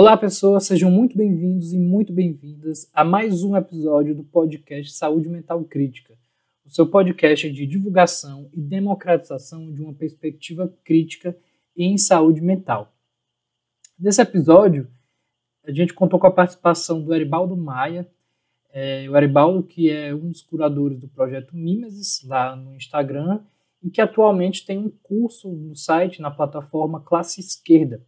Olá, pessoas, sejam muito bem-vindos e muito bem-vindas a mais um episódio do podcast Saúde Mental Crítica, o seu podcast de divulgação e democratização de uma perspectiva crítica em saúde mental. Nesse episódio, a gente contou com a participação do Eribaldo Maia, é, o Eribaldo, que é um dos curadores do projeto Mimesis, lá no Instagram, e que atualmente tem um curso no site, na plataforma Classe Esquerda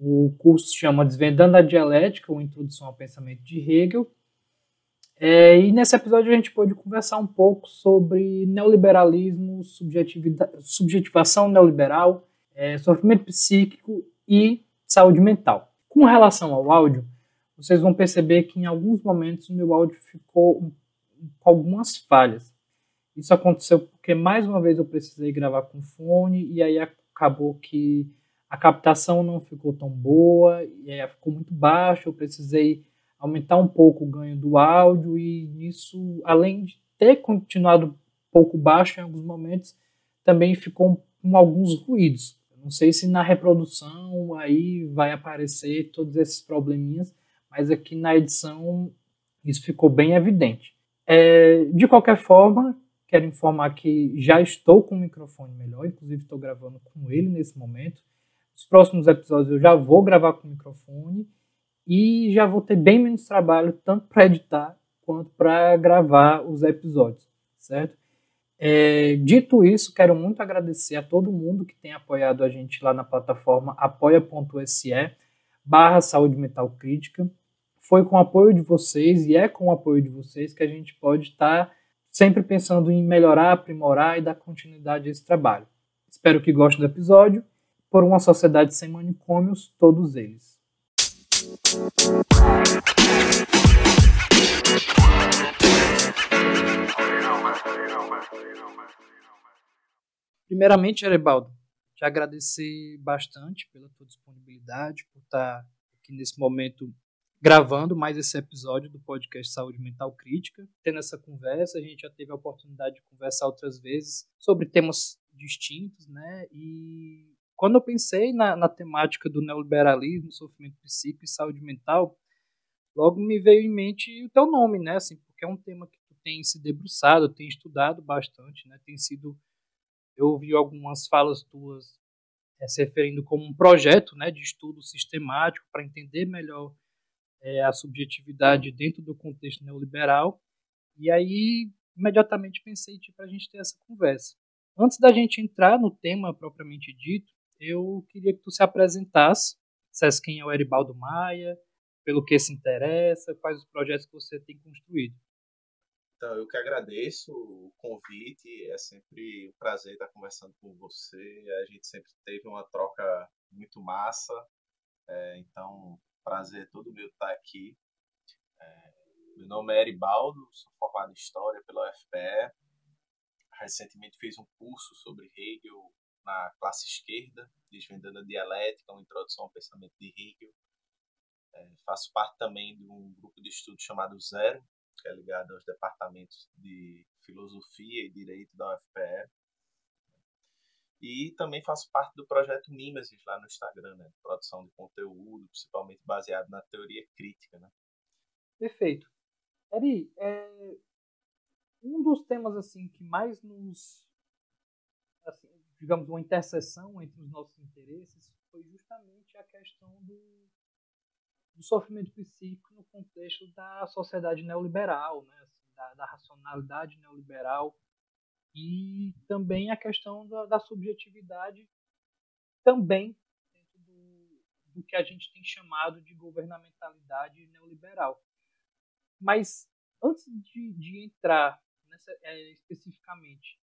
o curso se chama Desvendando a Dialética, ou Introdução ao Pensamento de Hegel. É, e nesse episódio a gente pôde conversar um pouco sobre neoliberalismo, subjetivação neoliberal, é, sofrimento psíquico e saúde mental. Com relação ao áudio, vocês vão perceber que em alguns momentos o meu áudio ficou com algumas falhas. Isso aconteceu porque mais uma vez eu precisei gravar com fone e aí acabou que a captação não ficou tão boa, aí ficou muito baixa, eu precisei aumentar um pouco o ganho do áudio e nisso, além de ter continuado um pouco baixo em alguns momentos, também ficou com alguns ruídos. Não sei se na reprodução aí vai aparecer todos esses probleminhas, mas aqui na edição isso ficou bem evidente. É, de qualquer forma, quero informar que já estou com o microfone melhor, inclusive estou gravando com ele nesse momento. Os próximos episódios eu já vou gravar com o microfone e já vou ter bem menos trabalho, tanto para editar quanto para gravar os episódios, certo? É, dito isso, quero muito agradecer a todo mundo que tem apoiado a gente lá na plataforma apoia.se barra saúde mental crítica. Foi com o apoio de vocês e é com o apoio de vocês que a gente pode estar tá sempre pensando em melhorar, aprimorar e dar continuidade a esse trabalho. Espero que gostem do episódio por uma sociedade sem manicômios, todos eles. Primeiramente, Erebaldo, te agradecer bastante pela tua disponibilidade, por estar aqui nesse momento gravando mais esse episódio do podcast Saúde Mental Crítica. Tendo essa conversa, a gente já teve a oportunidade de conversar outras vezes sobre temas distintos, né? E quando eu pensei na, na temática do neoliberalismo, sofrimento psíquico e saúde mental, logo me veio em mente o teu nome, né? Assim, porque é um tema que tu tem se debruçado, tem estudado bastante, né? Tem sido eu ouvi algumas falas tuas é, se referindo como um projeto, né, de estudo sistemático para entender melhor é, a subjetividade dentro do contexto neoliberal. E aí imediatamente pensei para tipo, a gente ter essa conversa. Antes da gente entrar no tema propriamente dito, eu queria que tu se apresentasse, dissesse quem é o Eribaldo Maia, pelo que se interessa, quais os projetos que você tem construído. Então, eu que agradeço o convite, é sempre um prazer estar conversando com você, a gente sempre teve uma troca muito massa, é, então, prazer todo meu estar aqui. É, meu nome é Eribaldo, sou formado em História pela UFPE, recentemente fiz um curso sobre Hegel na classe esquerda, desvendando a dialética, uma introdução ao pensamento de Hegel. É, faço parte também de um grupo de estudo chamado Zero, que é ligado aos departamentos de filosofia e direito da UFPE. E também faço parte do projeto Mimesis lá no Instagram, né? Produção de conteúdo, principalmente baseado na teoria crítica, né? Perfeito. Eri, é... um dos temas assim que mais nos digamos, uma interseção entre os nossos interesses foi justamente a questão do, do sofrimento psíquico no contexto da sociedade neoliberal, né? Assim, da, da, racionalidade neoliberal e também a questão da, da subjetividade também dentro do, do que a gente tem chamado de governamentalidade neoliberal. Mas antes de, de entrar nessa, é, especificamente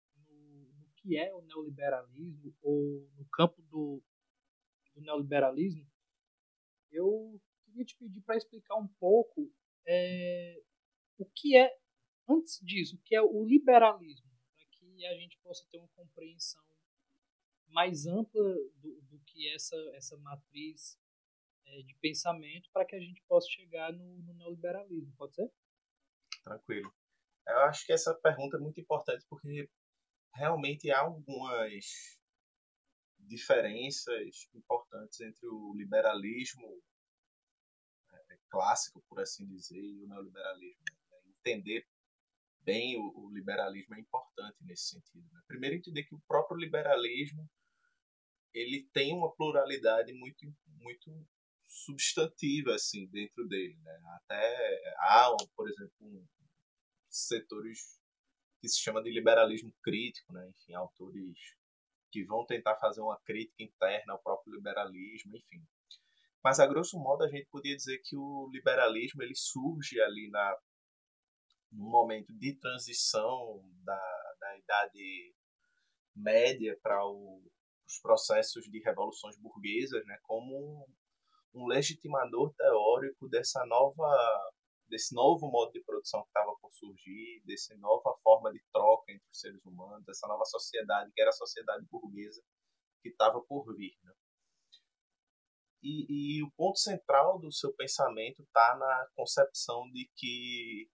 que é o neoliberalismo ou no campo do, do neoliberalismo, eu queria te pedir para explicar um pouco é, o que é, antes disso, o que é o liberalismo, para que a gente possa ter uma compreensão mais ampla do, do que essa, essa matriz é, de pensamento para que a gente possa chegar no, no neoliberalismo, pode ser? Tranquilo. Eu acho que essa pergunta é muito importante porque realmente há algumas diferenças importantes entre o liberalismo é, clássico, por assim dizer, e o neoliberalismo. Né? Entender bem o, liberalismo é importante nesse sentido. Né? Primeiro, entender que o próprio liberalismo ele tem uma pluralidade muito, muito substantiva assim dentro dele. Né? Até há, por exemplo, setores que se chama de liberalismo crítico, né? enfim, autores que vão tentar fazer uma crítica interna ao próprio liberalismo, enfim. Mas, a grosso modo, a gente podia dizer que o liberalismo ele surge ali na, num momento de transição da, da Idade Média para os processos de revoluções burguesas, né, como um, um legitimador teórico dessa nova desse novo modo de produção que estava por surgir, dessa nova forma de troca entre os seres humanos, dessa nova sociedade que era a sociedade burguesa que estava por vir. Né? E, e, o ponto central do seu pensamento está na concepção de que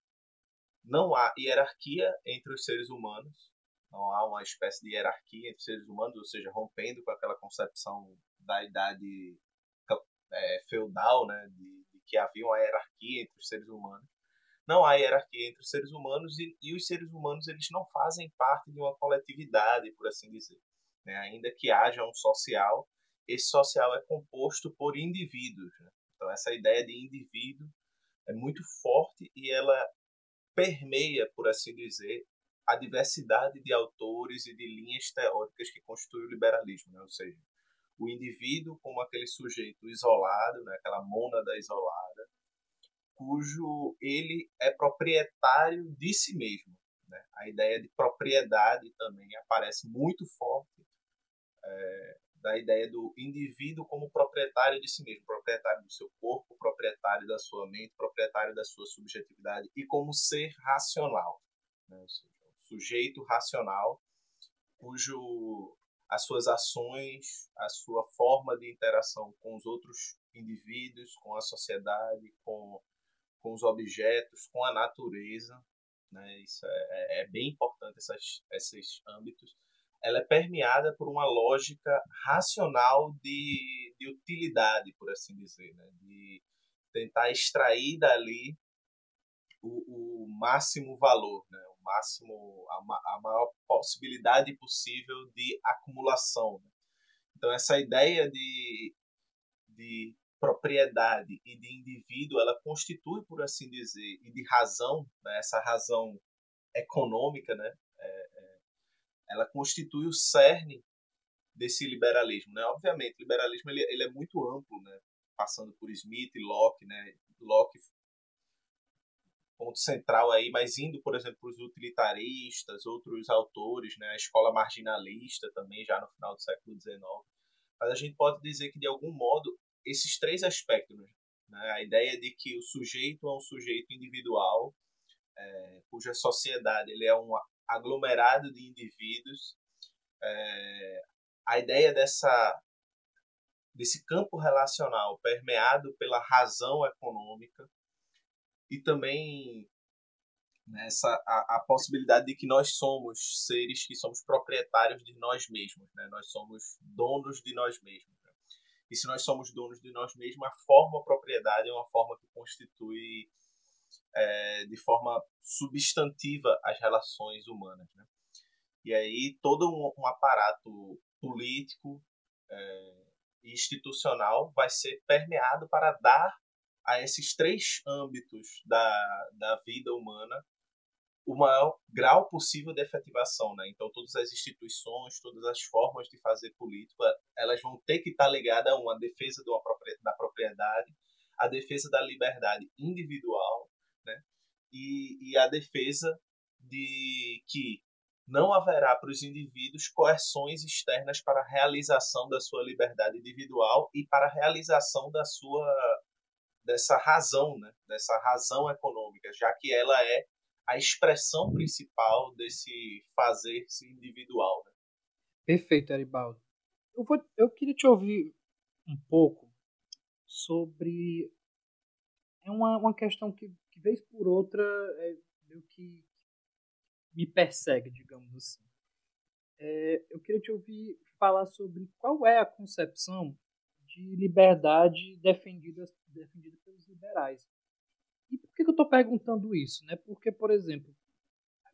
não há hierarquia entre os seres humanos, não há uma espécie de hierarquia entre os seres humanos, ou seja, rompendo com aquela concepção da idade é, feudal, né, de, que havia uma hierarquia entre os seres humanos. Não há hierarquia entre os seres humanos e, e os seres humanos eles não fazem parte de uma coletividade, por assim dizer. Né? Ainda que haja um social, esse social é composto por indivíduos. Né? Então, essa ideia de indivíduo é muito forte e ela permeia, por assim dizer, a diversidade de autores e de linhas teóricas que constituem o liberalismo. Né? Ou seja, o indivíduo como aquele sujeito isolado, né, aquela mônada isolada, cujo ele é proprietário de si mesmo. Né? A ideia de propriedade também aparece muito forte é, da ideia do indivíduo como proprietário de si mesmo, proprietário do seu corpo, proprietário da sua mente, proprietário da sua subjetividade e como ser racional, né? seja, sujeito racional cujo as suas ações, a sua forma de interação com os outros indivíduos, com a sociedade, com, com os objetos, com a natureza. Né? Isso é, é, é bem importante, essas, esses âmbitos. Ela é permeada por uma lógica racional de, de utilidade, por assim dizer, né? de tentar extrair dali o, o máximo valor, né? Máximo, a, a maior possibilidade possível de acumulação. Né? Então, essa ideia de, de propriedade e de indivíduo, ela constitui, por assim dizer, e de razão, né? essa razão econômica, né? É, é, ela constitui o cerne desse liberalismo. Né? Obviamente, o liberalismo ele, ele é muito amplo, né? passando por Smith Locke. Né? Locke ponto central aí, mas indo, por exemplo, para os utilitaristas, outros autores, né, a escola marginalista também, já no final do século XIX. Mas a gente pode dizer que, de algum modo, esses três aspectos, né, a ideia de que o sujeito é um sujeito individual, é, cuja sociedade ele é um aglomerado de indivíduos, é, a ideia dessa desse campo relacional permeado pela razão econômica, e também nessa a, a, possibilidade de que nós somos seres que somos proprietários de nós mesmos, né? Nós somos donos de nós mesmos. Né? E se nós somos donos de nós mesmos, a forma propriedade é uma forma que constitui é, de forma substantiva as relações humanas, né? E aí todo um, um aparato político é, e institucional vai ser permeado para dar a esses três âmbitos da, da vida humana o maior grau possível de efetivação, né? Então todas as instituições, todas as formas de fazer política, elas vão ter que estar ligadas a uma defesa de uma da propriedade, a defesa da liberdade individual, né? E, e a defesa de que não haverá para os indivíduos coerções externas para a realização da sua liberdade individual e para a realização da sua dessa razão, né? dessa razão econômica, já que ela é a expressão principal desse fazer-se individual. Né? Perfeito, Aribaldo. Eu, vou, eu queria te ouvir um pouco sobre é uma, uma questão que, que vez por outra é meio que me persegue, digamos assim. É, eu queria te ouvir falar sobre qual é a concepção de liberdade defendida, defendida pelos liberais. E por que, que eu estou perguntando isso? Né? Porque, por exemplo,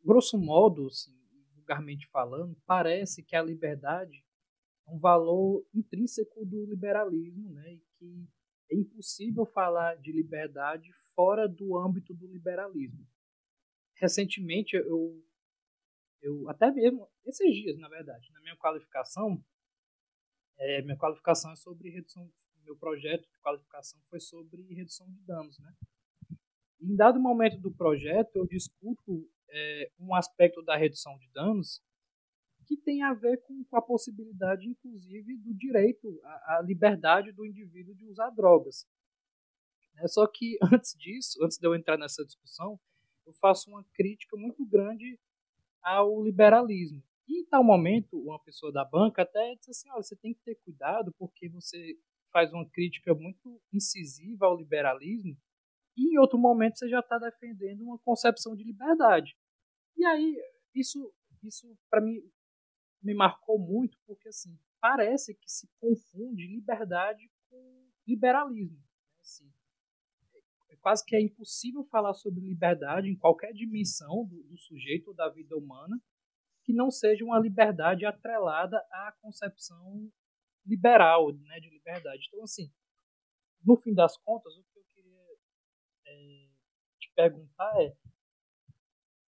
grosso modo, assim, vulgarmente falando, parece que a liberdade é um valor intrínseco do liberalismo né? e que é impossível falar de liberdade fora do âmbito do liberalismo. Recentemente, eu, eu até mesmo, esses dias, na verdade, na minha qualificação, é, minha qualificação é sobre redução, meu projeto de qualificação foi sobre redução de danos, né? Em dado momento do projeto, eu discuto é, um aspecto da redução de danos que tem a ver com, com a possibilidade, inclusive, do direito à, à, liberdade do indivíduo de usar drogas. É, só que antes disso, antes de eu entrar nessa discussão, eu faço uma crítica muito grande ao liberalismo. E em tal momento, uma pessoa da banca até disse assim: olha, você tem que ter cuidado porque você faz uma crítica muito incisiva ao liberalismo e em outro momento você já está defendendo uma concepção de liberdade. E aí, isso, isso para mim me marcou muito, porque assim, parece que se confunde liberdade com liberalismo. Assim, é quase que é impossível falar sobre liberdade em qualquer dimensão do, do sujeito ou da vida humana que não seja uma liberdade atrelada à concepção liberal né, de liberdade. Então, assim, no fim das contas, o que eu queria é, te perguntar é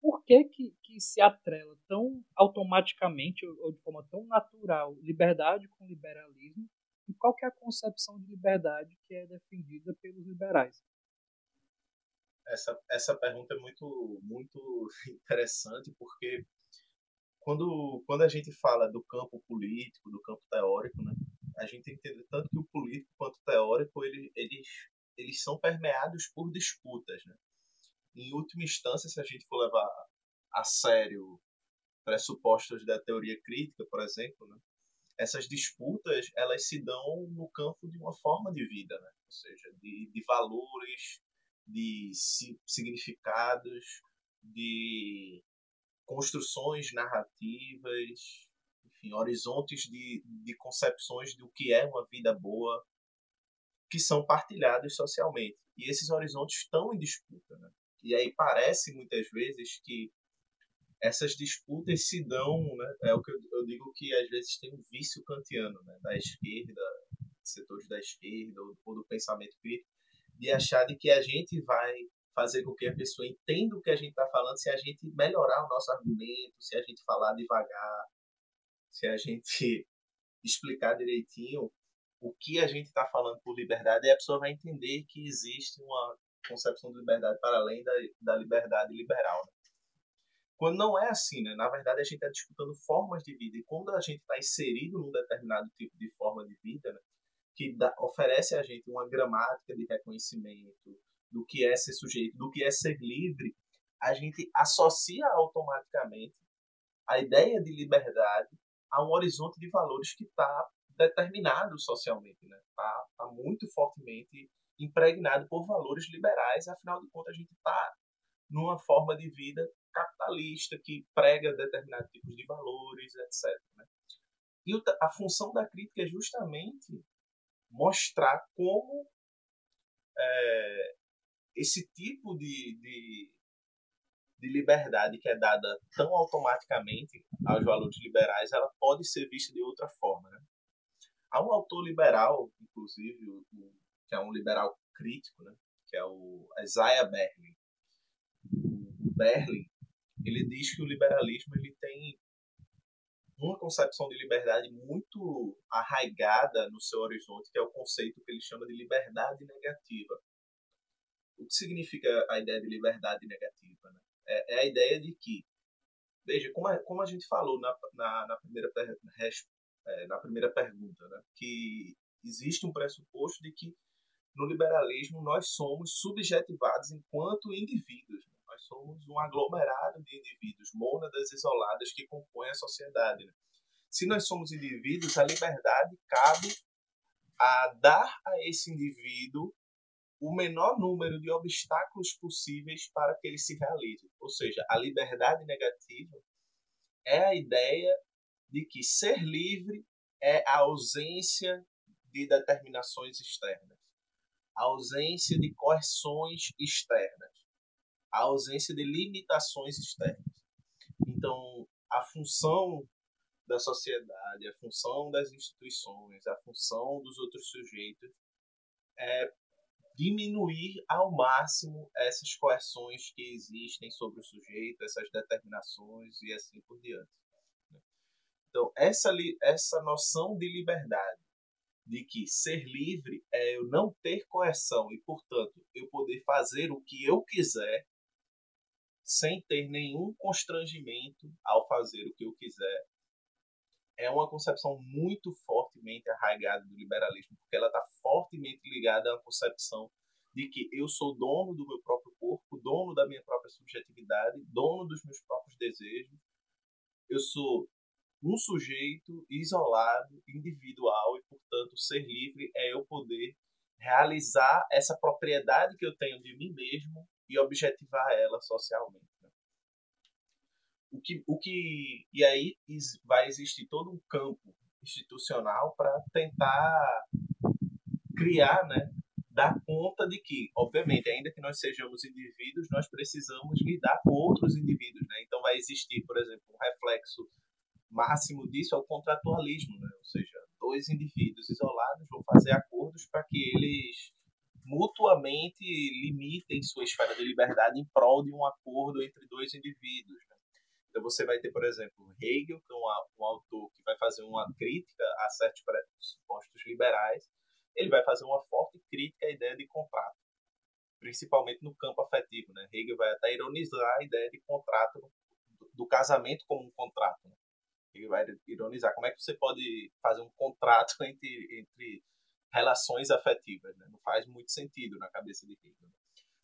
por que, que, que se atrela tão automaticamente ou de forma tão natural liberdade com liberalismo e qual que é a concepção de liberdade que é defendida pelos liberais? Essa, essa pergunta é muito, muito interessante porque quando, quando a gente fala do campo político, do campo teórico, né, a gente tem que entender tanto que o político quanto o teórico ele, eles, eles são permeados por disputas. Né? em última instância, se a gente for levar a sério pressupostos da teoria crítica, por exemplo, né, essas disputas elas se dão no campo de uma forma de vida, né? ou seja, de, de valores, de significados, de construções narrativas, enfim, horizontes de, de concepções do que é uma vida boa, que são partilhados socialmente. E esses horizontes estão em disputa. Né? E aí parece muitas vezes que essas disputas se dão, né? é o que eu, digo que às vezes tem um vício kantiano né? da esquerda, setores da esquerda ou, ou do pensamento crítico, de achar de que a gente vai fazer com que a pessoa entenda o que a gente está falando se a gente melhorar o nosso argumento, se a gente falar devagar, se a gente explicar direitinho o que a gente está falando por liberdade, e a pessoa vai entender que existe uma concepção de liberdade para além da, da liberdade liberal. Né? Quando não é assim, né? na verdade a gente está disputando formas de vida, e quando a gente está inserido num determinado tipo de forma de vida, né? que dá, oferece a gente uma gramática de reconhecimento do que é ser sujeito, do que é ser livre, a gente associa automaticamente a ideia de liberdade a um horizonte de valores que está determinado socialmente, né? Está tá muito fortemente impregnado por valores liberais, afinal de contas a gente está numa forma de vida capitalista que prega determinados tipos de valores, etc. Né? E a função da crítica é justamente mostrar como é, esse tipo de, de, de, liberdade que é dada tão automaticamente aos valores liberais, ela pode ser vista de outra forma. Né? Há um autor liberal, inclusive, o, que é um liberal crítico, né? que é o Isaiah Berlin. O Berlin ele diz que o liberalismo ele tem uma concepção de liberdade muito arraigada no seu horizonte, que é o conceito que ele chama de liberdade negativa. O que significa a ideia de liberdade negativa? Né? É, é a ideia de que veja, como a, como a gente falou na, na, na primeira, é, na primeira pergunta, né, que existe um pressuposto de que no liberalismo nós somos subjetivados enquanto indivíduos. Né? Nós somos um aglomerado de indivíduos, mônadas isoladas que compõem a sociedade. Né? Se nós somos indivíduos, a liberdade cabe a dar a esse indivíduo o menor número de obstáculos possíveis para que ele se realize. Ou seja, a liberdade negativa é a ideia de que ser livre é a ausência de determinações externas, a ausência de coerções externas, a ausência de limitações externas. Então, a função da sociedade, a função das instituições, a função dos outros sujeitos é diminuir ao máximo essas coerções que existem sobre o sujeito, essas determinações e assim por diante. Né? Então, essa, essa noção de liberdade, de que ser livre é eu não ter coerção e, portanto, eu poder fazer o que eu quiser sem ter nenhum constrangimento ao fazer o que eu quiser, é uma concepção muito fortemente arraigada do liberalismo, porque ela está fortemente ligada à concepção de que eu sou dono do meu próprio corpo, dono da minha própria subjetividade, dono dos meus próprios desejos. Eu sou um sujeito isolado, individual e, portanto, ser livre é eu poder realizar essa propriedade que eu tenho de mim mesmo e objetivar ela socialmente. O que, o que, e aí vai existir todo um campo institucional para tentar criar, né, dar conta de que, obviamente, ainda que nós sejamos indivíduos, nós precisamos lidar com outros indivíduos, né? Então vai existir, por exemplo, um reflexo máximo disso é o contratualismo, né? Ou seja, dois indivíduos isolados vão fazer acordos para que eles mutuamente limitem sua esfera de liberdade em prol de um acordo entre dois indivíduos. Então você vai ter, por exemplo, Hegel, que é um, um autor que vai fazer uma crítica a certos pressupostos liberais, ele vai fazer uma forte crítica à ideia de contrato, principalmente no campo afetivo. Né? Hegel vai até ironizar a ideia de contrato, do, do casamento como um contrato. Né? Hegel vai ironizar como é que você pode fazer um contrato entre, entre relações afetivas. Né? Não faz muito sentido na cabeça de Hegel. Né?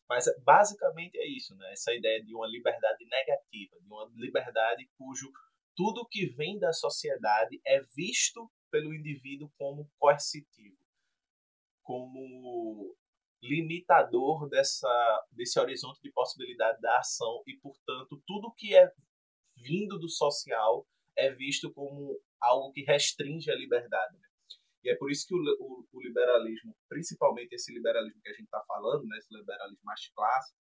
Mas basicamente é isso, né? Essa ideia de uma liberdade negativa, de uma liberdade cujo tudo que vem da sociedade é visto pelo indivíduo como coercitivo, como limitador dessa, desse horizonte de possibilidade da ação e, portanto, tudo que é vindo do social é visto como algo que restringe a liberdade. Né? E é por isso que o, o, o liberalismo, principalmente esse liberalismo que a gente está falando, né, esse liberalismo mais clássico,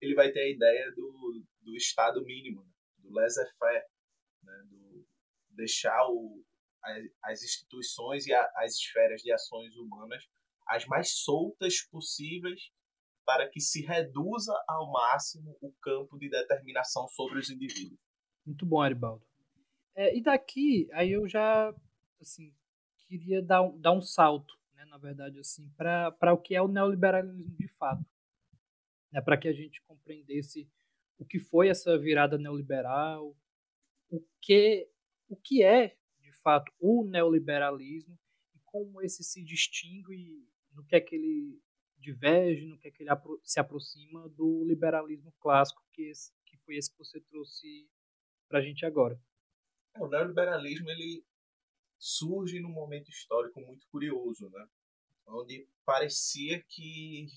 ele vai ter a ideia do, do Estado mínimo, né, do laissez-faire, né, do deixar o, as, as instituições e a, as esferas de ações humanas as mais soltas possíveis para que se reduza ao máximo o campo de determinação sobre os indivíduos. Muito bom, Aribaldo. É, e daqui, aí eu já, assim, queria dar dar um salto, né, na verdade, assim, para o que é o neoliberalismo de fato. Né, para que a gente compreendesse o que foi essa virada neoliberal, o que, o que é, de fato, o neoliberalismo e como esse se distingue, no que é que ele diverge, no que é que ele se aproxima do liberalismo clássico, que, esse, que foi esse que você trouxe para a gente agora. É, o neoliberalismo ele surge num momento histórico muito curioso, né? onde parecia que,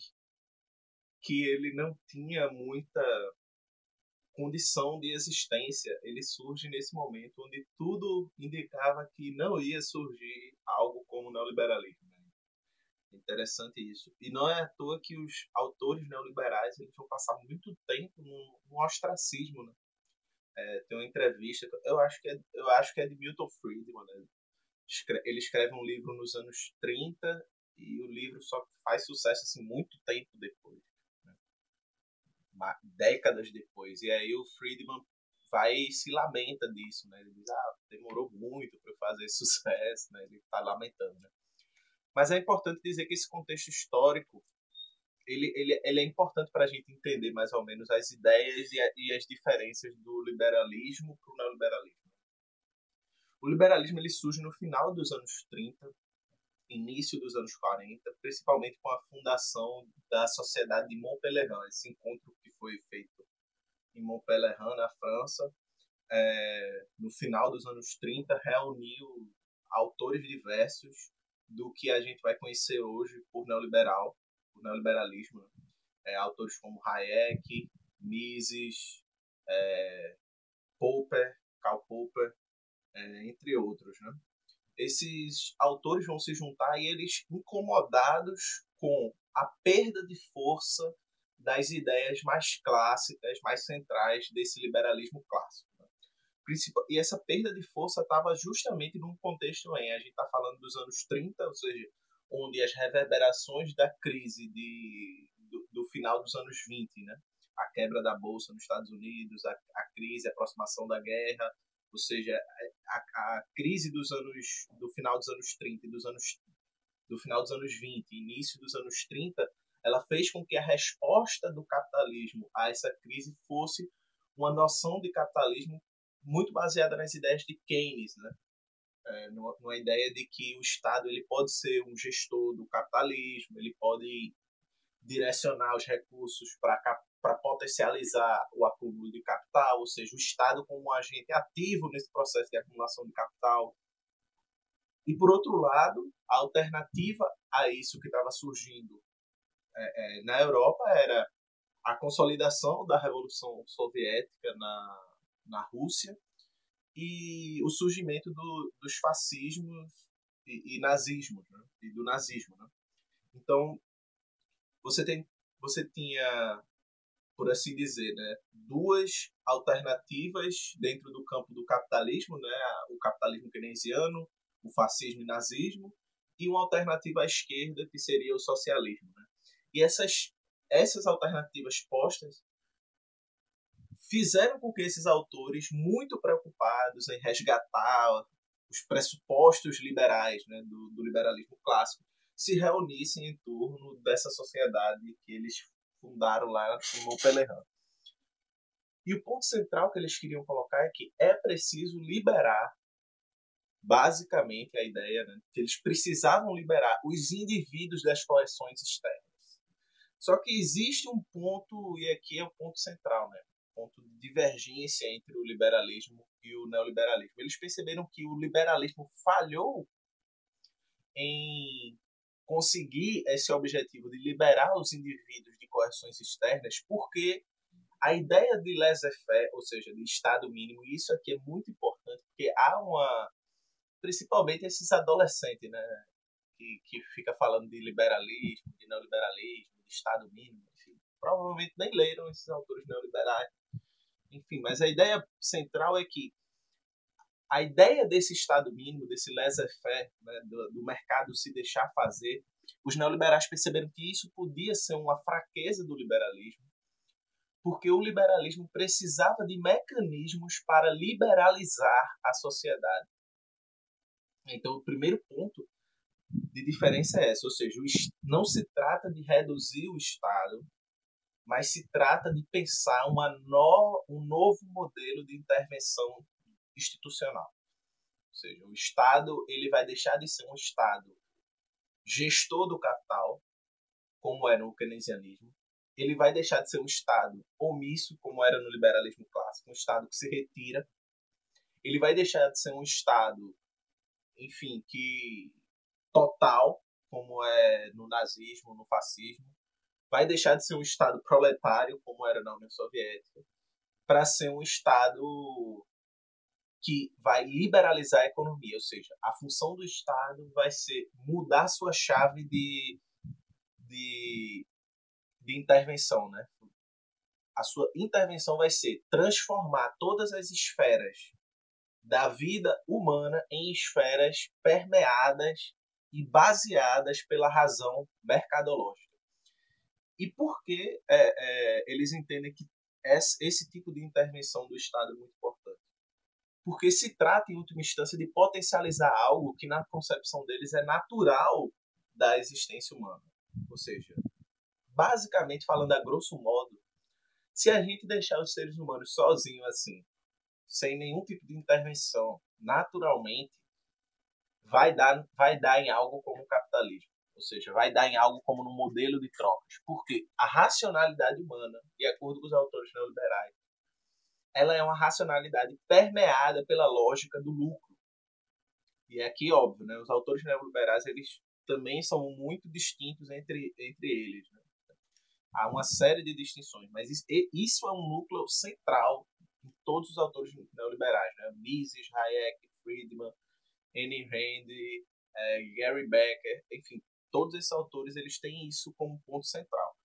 que ele não tinha muita condição de existência. Ele surge nesse momento onde tudo indicava que não ia surgir algo como o neoliberalismo. Né? Interessante isso. E não é à toa que os autores neoliberais eles vão passar muito tempo no, no ostracismo. Né? É, tem uma entrevista, eu acho que é, eu acho que é de Milton Friedman, né? Ele escreve um livro nos anos 30 e o livro só faz sucesso assim muito tempo depois, né? décadas depois. E aí o Friedman vai e se lamenta disso, né? Ele diz, ah, demorou muito para fazer sucesso, né? Ele está lamentando, né? Mas é importante dizer que esse contexto histórico ele, ele, ele é importante para a gente entender mais ou menos as ideias e, a, e as diferenças do liberalismo para o neoliberalismo. O liberalismo ele surge no final dos anos 30, início dos anos 40, principalmente com a fundação da Sociedade de Montpellier, esse encontro que foi feito em Montpellier, na França, é, no final dos anos 30, reuniu autores diversos do que a gente vai conhecer hoje por neoliberal, por neoliberalismo. Né? É, autores como Hayek, Mises, é, Popper, Karl Popper, é, entre outros. Né? Esses autores vão se juntar e eles incomodados com a perda de força das ideias mais clássicas, mais centrais desse liberalismo clássico. Né? E essa perda de força estava justamente num contexto em, a gente está falando dos anos 30, ou seja, onde as reverberações da crise de, do, do final dos anos 20, né? a quebra da bolsa nos Estados Unidos, a, a crise, a aproximação da guerra, ou seja, a, a, crise dos anos do final dos anos 30 e dos anos do final dos anos 20 início dos anos 30, ela fez com que a resposta do capitalismo a essa crise fosse uma noção de capitalismo muito baseada nas ideias de Keynes, né? É, numa, numa ideia de que o Estado ele pode ser um gestor do capitalismo, ele pode direcionar os recursos para potencializar o acúmulo de capital, ou seja, o Estado como um agente ativo nesse processo de acumulação de capital. E, por outro lado, a alternativa a isso que estava surgindo é, é, na Europa era a consolidação da Revolução Soviética na, na Rússia e o surgimento do, dos fascismos e, e né? e do nazismo. Né? Então, você, tem, você tinha por assim dizer, né, duas alternativas dentro do campo do capitalismo, né, o capitalismo keynesiano, o fascismo e nazismo, e uma alternativa à esquerda que seria o socialismo. Né? E essas, essas alternativas postas fizeram com que esses autores, muito preocupados em resgatar os pressupostos liberais né, do, do liberalismo clássico, se reunissem em torno dessa sociedade que eles fundaram lá no Montpellier. E o ponto central que eles queriam colocar é que é preciso liberar, basicamente, a ideia né, que eles precisavam liberar os indivíduos das coleções externas. Só que existe um ponto, e aqui é o ponto central, né? ponto de divergência entre o liberalismo e o neoliberalismo. Eles perceberam que o liberalismo falhou em conseguir esse objetivo de liberar os indivíduos de correções externas, porque a ideia de laissez-faire, ou seja, de Estado mínimo, e isso aqui é muito importante, porque há uma. Principalmente esses adolescentes, né? Que, que fica falando de liberalismo, de neoliberalismo, de Estado mínimo, enfim, provavelmente nem leram esses autores neoliberais. Enfim, mas a ideia central é que a ideia desse Estado mínimo, desse laissez-faire, né, do, do, mercado se deixar fazer, os neoliberais perceberam que isso podia ser uma fraqueza do liberalismo, porque o liberalismo precisava de mecanismos para liberalizar a sociedade. Então, o primeiro ponto de diferença é essa, ou seja, não se trata de reduzir o Estado, mas se trata de pensar uma no, um novo modelo de intervenção institucional. Ou seja, o Estado ele vai deixar de ser um Estado gestor do capital, como era no keynesianismo, ele vai deixar de ser um Estado omisso, como era no liberalismo clássico, um Estado que se retira, ele vai deixar de ser um Estado, enfim, que total, como é no nazismo, no fascismo, vai deixar de ser um Estado proletário, como era na União Soviética, para ser um Estado que vai liberalizar a economia, ou seja, a função do Estado vai ser mudar sua chave de, de, de intervenção, né? A sua intervenção vai ser transformar todas as esferas da vida humana em esferas permeadas e baseadas pela razão mercadológica. E por que é, é, eles entendem que esse, esse tipo de intervenção do Estado é muito importante? Porque se trata, em última instância, de potencializar algo que, na concepção deles, é natural da existência humana. Ou seja, basicamente, falando a grosso modo, se a gente deixar os seres humanos sozinhos assim, sem nenhum tipo de intervenção, naturalmente, vai dar, vai dar em algo como o capitalismo. Ou seja, vai dar em algo como no modelo de trocas. Porque a racionalidade humana, de acordo com os autores neoliberais, ela é uma racionalidade permeada pela lógica do lucro. E aqui, óbvio, né, os autores neoliberais eles também são muito distintos entre, entre eles. Né? Há uma série de distinções, mas isso é um núcleo central em todos os autores neoliberais. Né? Mises, Hayek, Friedman, Annie Rand, é, Gary Becker, enfim, todos esses autores eles têm isso como ponto central.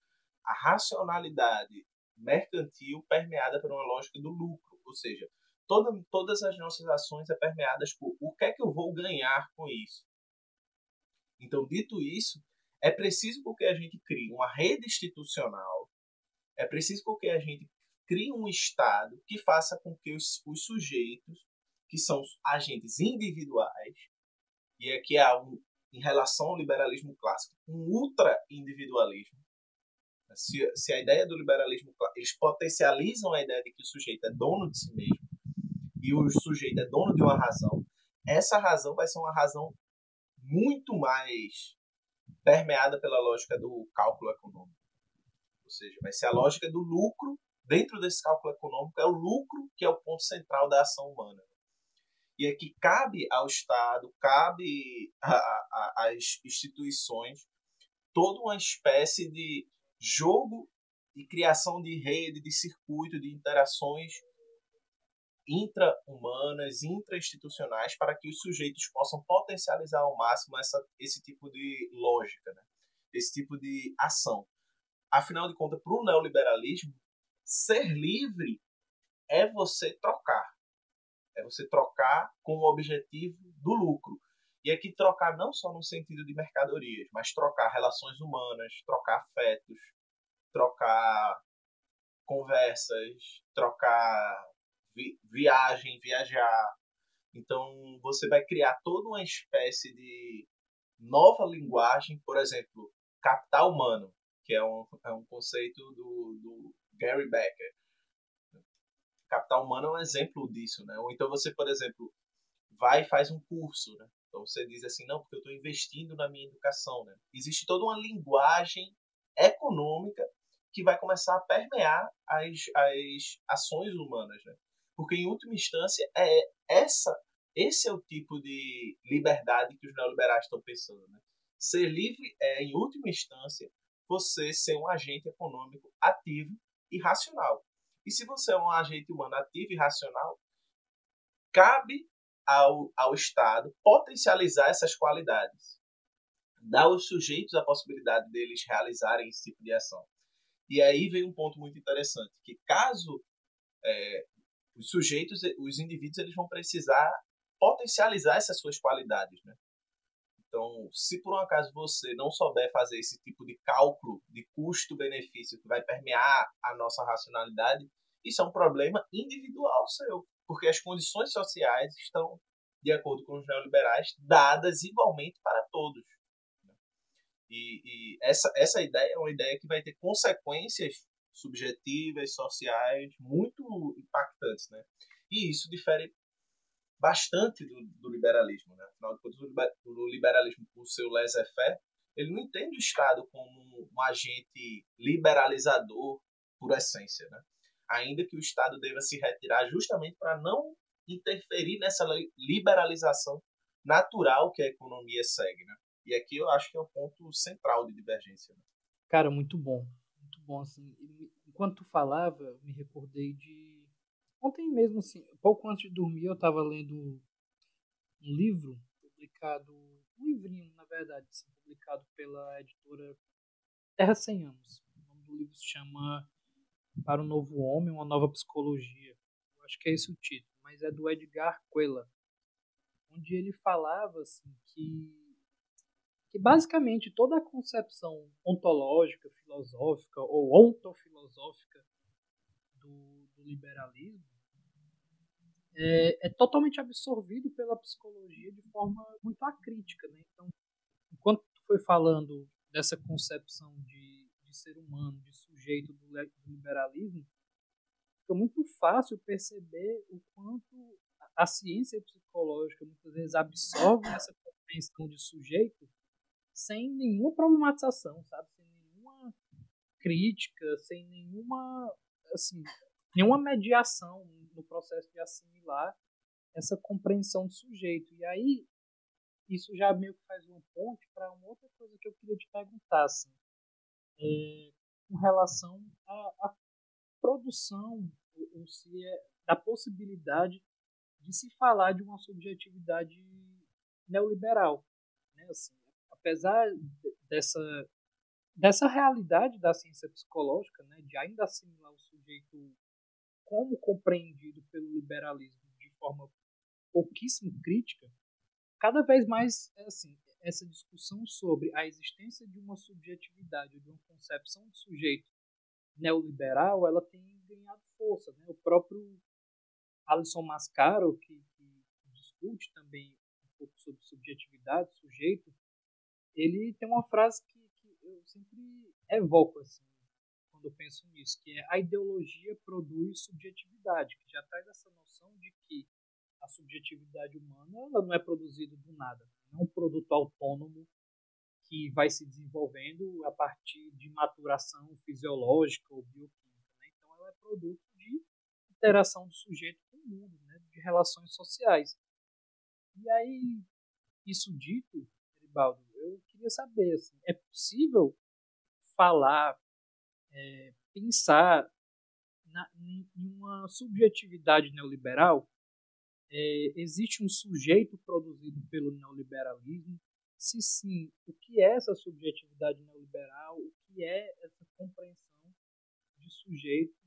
A racionalidade mercantil permeada por uma lógica do lucro, ou seja, toda, todas as nossas ações é permeadas por o que é que eu vou ganhar com isso. Então, dito isso, é preciso que a gente crie uma rede institucional, é preciso que a gente crie um Estado que faça com que os, os sujeitos, que são agentes individuais, e aqui há um, em relação ao liberalismo clássico, um ultra-individualismo. Se, se a ideia do liberalismo eles potencializam a ideia de que o sujeito é dono de si mesmo e o sujeito é dono de uma razão, essa razão vai ser uma razão muito mais permeada pela lógica do cálculo econômico. Ou seja, vai ser a lógica do lucro. Dentro desse cálculo econômico, é o lucro que é o ponto central da ação humana. E é que cabe ao Estado, cabe às instituições, toda uma espécie de jogo de criação de rede, de circuito, de interações intra-humanas, intra-institucionais, para que os sujeitos possam potencializar ao máximo essa, esse tipo de lógica, né? esse tipo de ação. Afinal de contas, para o neoliberalismo, ser livre é você trocar. É você trocar com o objetivo do lucro. E aqui trocar não só no sentido de mercadorias, mas trocar relações humanas, trocar afetos, trocar conversas, trocar vi viagem, viajar. Então você vai criar toda uma espécie de nova linguagem, por exemplo, capital humano, que é um, é um conceito do, do Gary Becker capital humano é um exemplo disso, né? Ou então você, por exemplo, vai e faz um curso, né? Então você diz assim, não, porque eu estou investindo na minha educação, né? Existe toda uma linguagem econômica que vai começar a permear as, as ações humanas, né? Porque em última instância é essa, esse é o tipo de liberdade que os neoliberais estão pensando, né? Ser livre é, em última instância, você ser um agente econômico ativo e racional. E se você é um agente humano ativo e racional, cabe ao, ao Estado potencializar essas qualidades, dar aos sujeitos a possibilidade deles realizarem esse tipo de ação. E aí vem um ponto muito interessante, que caso é, os sujeitos, os indivíduos, eles vão precisar potencializar essas suas qualidades, né? Então, se por um acaso você não souber fazer esse tipo de cálculo de custo-benefício que vai permear a nossa racionalidade, isso é um problema individual seu, porque as condições sociais estão, de acordo com os neoliberais, dadas igualmente para todos. E, e essa, essa ideia é uma ideia que vai ter consequências subjetivas, sociais, muito impactantes. Né? E isso difere bastante do, do liberalismo. Né? Afinal de contas, o liberalismo, por seu laissez-faire, ele não entende o Estado como um agente liberalizador por essência. Né? Ainda que o Estado deva se retirar justamente para não interferir nessa liberalização natural que a economia segue. Né? E aqui eu acho que é o ponto central de divergência. Né? Cara, muito bom. Muito bom. Assim, enquanto tu falava, me recordei de Ontem mesmo, assim, pouco antes de dormir, eu estava lendo um livro publicado, um livrinho, na verdade, assim, publicado pela editora Terra Sem Anos. O nome do livro se chama Para o Novo Homem, Uma Nova Psicologia. Eu acho que é esse o título, mas é do Edgar Quella, onde ele falava assim, que, que basicamente toda a concepção ontológica, filosófica ou ontofilosófica do, do liberalismo é, é, totalmente absorvido pela psicologia de forma muito acrítica. Né? Então, enquanto tu foi falando dessa concepção de, de ser humano, de sujeito do, do liberalismo, fica muito fácil perceber o quanto a ciência psicológica muitas vezes absorve essa compreensão de sujeito sem nenhuma problematização, sabe? Sem nenhuma crítica, sem nenhuma, assim, nenhuma mediação no processo de assimilar essa compreensão de sujeito. E aí, isso já meio que faz uma ponte para uma outra coisa que eu queria te perguntar, assim, é, com relação à, produção, ou, se é da possibilidade de se falar de uma subjetividade neoliberal. Né? Assim, apesar dessa, dessa realidade da ciência psicológica, né, de ainda assimilar o sujeito como compreendido pelo liberalismo de forma pouquíssimo crítica, cada vez mais assim, essa discussão sobre a existência de uma subjetividade, de uma concepção de sujeito neoliberal, ela tem ganhado força. Né? O próprio Alisson Mascaro, que, que discute também um pouco sobre subjetividade, sujeito, ele tem uma frase que, que eu sempre evoco assim, quando eu penso nisso, que é a ideologia produz subjetividade, que já traz essa noção de que a subjetividade humana ela não é produzida do nada, não é um produto autônomo que vai se desenvolvendo a partir de maturação fisiológica ou bioquímica. Né? Então, ela é produto de interação do sujeito mundo, né, de relações sociais. E aí, isso dito, Eribaldo, eu queria saber, assim, é possível falar, é, pensar na, em uma subjetividade neoliberal? É, existe um sujeito produzido pelo neoliberalismo? Se sim, o que é essa subjetividade neoliberal? O que é essa compreensão de sujeito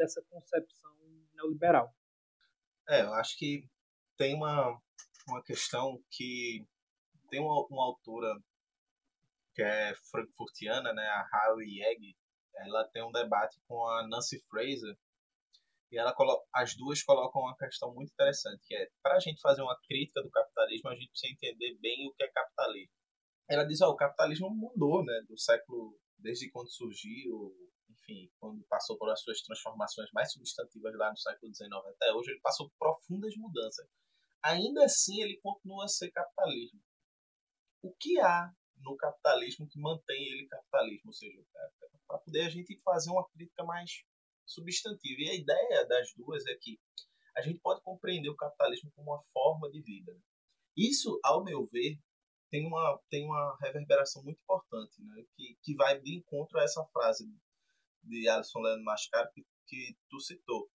dessa concepção neoliberal. É, eu acho que tem uma, uma questão que tem uma, uma autora que é frankfurtiana, né, a Harry Yeg, ela tem um debate com a Nancy Fraser e ela as duas colocam uma questão muito interessante, que é para a gente fazer uma crítica do capitalismo, a gente precisa entender bem o que é capitalismo. Ela diz, oh, o capitalismo mudou, né, do século desde quando surgiu enfim, quando passou por as suas transformações mais substantivas lá no século XIX até hoje, ele passou por profundas mudanças. Ainda assim, ele continua a ser capitalismo. O que há no capitalismo que mantém ele capitalismo? Ou seja, para poder a gente fazer uma crítica mais substantiva. E a ideia das duas é que a gente pode compreender o capitalismo como uma forma de vida. Isso, ao meu ver, tem uma, tem uma reverberação muito importante, né? que, que vai de encontro a essa frase de Alisson Leandro Mascaro que, que tu citou,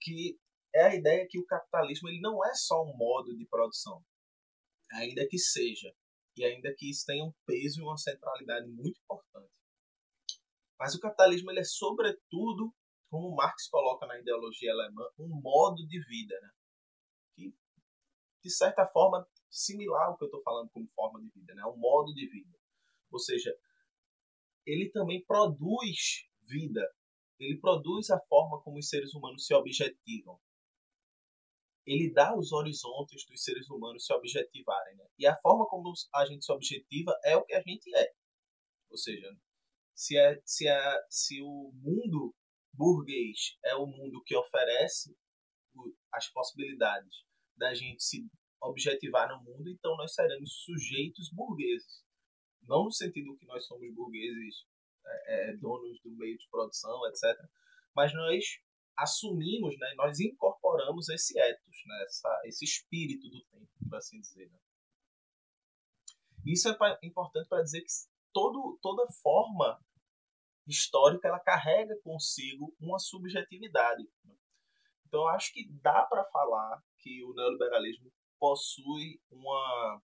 que é a ideia que o capitalismo ele não é só um modo de produção, ainda que seja, e ainda que isso tenha um peso e uma centralidade muito importante. Mas o capitalismo ele é sobretudo, como Marx coloca na ideologia alemã, um modo de vida, né? que de certa forma similar ao que eu estou falando como forma de vida, né? um modo de vida. Ou seja, ele também produz vida. Ele produz a forma como os seres humanos se objetivam. Ele dá os horizontes dos seres humanos se objetivarem. Né? E a forma como a gente se objetiva é o que a gente é. Ou seja, se, é, se, é, se o mundo burguês é o mundo que oferece as possibilidades da gente se objetivar no mundo, então nós seremos sujeitos burgueses não no sentido que nós somos burgueses, é, é, donos do meio de produção, etc. Mas nós assumimos, né, nós incorporamos esse ethos, né, essa, esse espírito do tempo, por assim dizer. Né? Isso é pra, importante para dizer que todo, toda forma histórica ela carrega consigo uma subjetividade. Então, acho que dá para falar que o neoliberalismo possui uma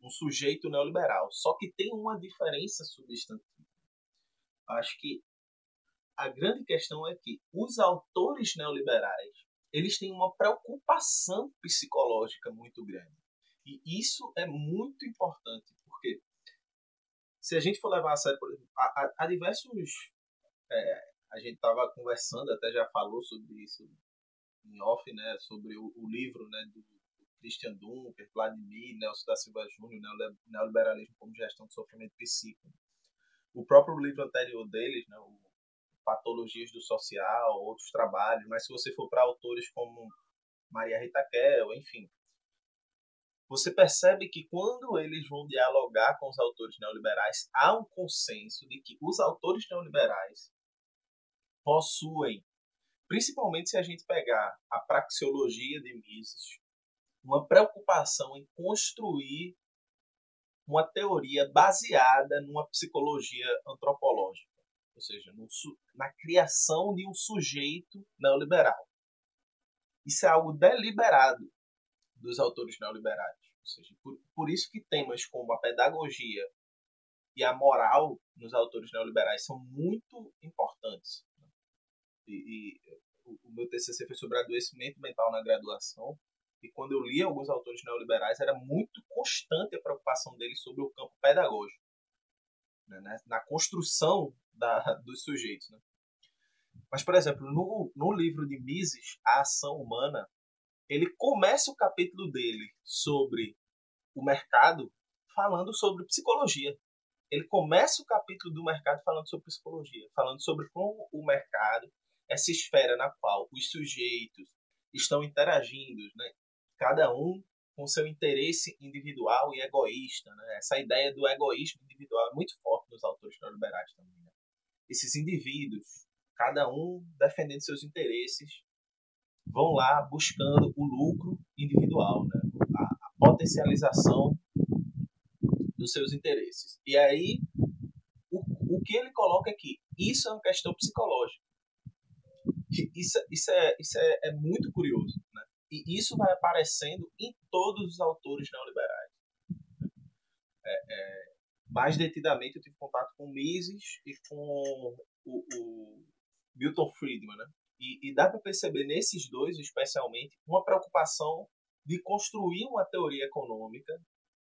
um sujeito neoliberal. Só que tem uma diferença substantiva. Acho que a grande questão é que os autores neoliberais eles têm uma preocupação psicológica muito grande. E isso é muito importante, se a gente for levar a sério, por exemplo, há, há diversos. É, a gente estava conversando, até já falou sobre isso em off, né, sobre o, o livro né, do Christian Dunker, Vladimir, Nelson da Silva Júnior, Neoliberalismo como Gestão do Sofrimento Psíquico. O próprio livro anterior deles, né, o Patologias do Social, outros trabalhos, mas se você for para autores como Maria Rita Kell, enfim, você percebe que quando eles vão dialogar com os autores neoliberais, há um consenso de que os autores neoliberais possuem, principalmente se a gente pegar a praxeologia de Mises, uma preocupação em construir uma teoria baseada numa psicologia antropológica, ou seja, no, na criação de um sujeito neoliberal. Isso é algo deliberado dos autores neoliberais. Seja, por, por isso que temas como a pedagogia e a moral nos autores neoliberais são muito importantes. Né? E, e o, o meu TCC foi sobre adoecimento mental na graduação, e quando eu li alguns autores neoliberais, era muito constante a preocupação deles sobre o campo pedagógico, né? na construção da, dos sujeitos. Né? Mas, por exemplo, no, no livro de Mises, A Ação Humana, ele começa o capítulo dele sobre o mercado falando sobre psicologia. Ele começa o capítulo do mercado falando sobre psicologia, falando sobre como o mercado, essa esfera na qual os sujeitos estão interagindo, né? cada um com seu interesse individual e egoísta. Né? Essa ideia do egoísmo individual é muito forte nos autores neoliberais também. Né? Esses indivíduos, cada um defendendo seus interesses, vão lá buscando o lucro individual, né? Potencialização dos seus interesses. E aí, o, o que ele coloca aqui? Isso é uma questão psicológica. Isso, isso, é, isso é, é muito curioso. Né? E isso vai aparecendo em todos os autores neoliberais. É, é, mais detidamente, eu tive contato com Mises e com o, o Milton Friedman. Né? E, e dá para perceber nesses dois, especialmente, uma preocupação de construir uma teoria econômica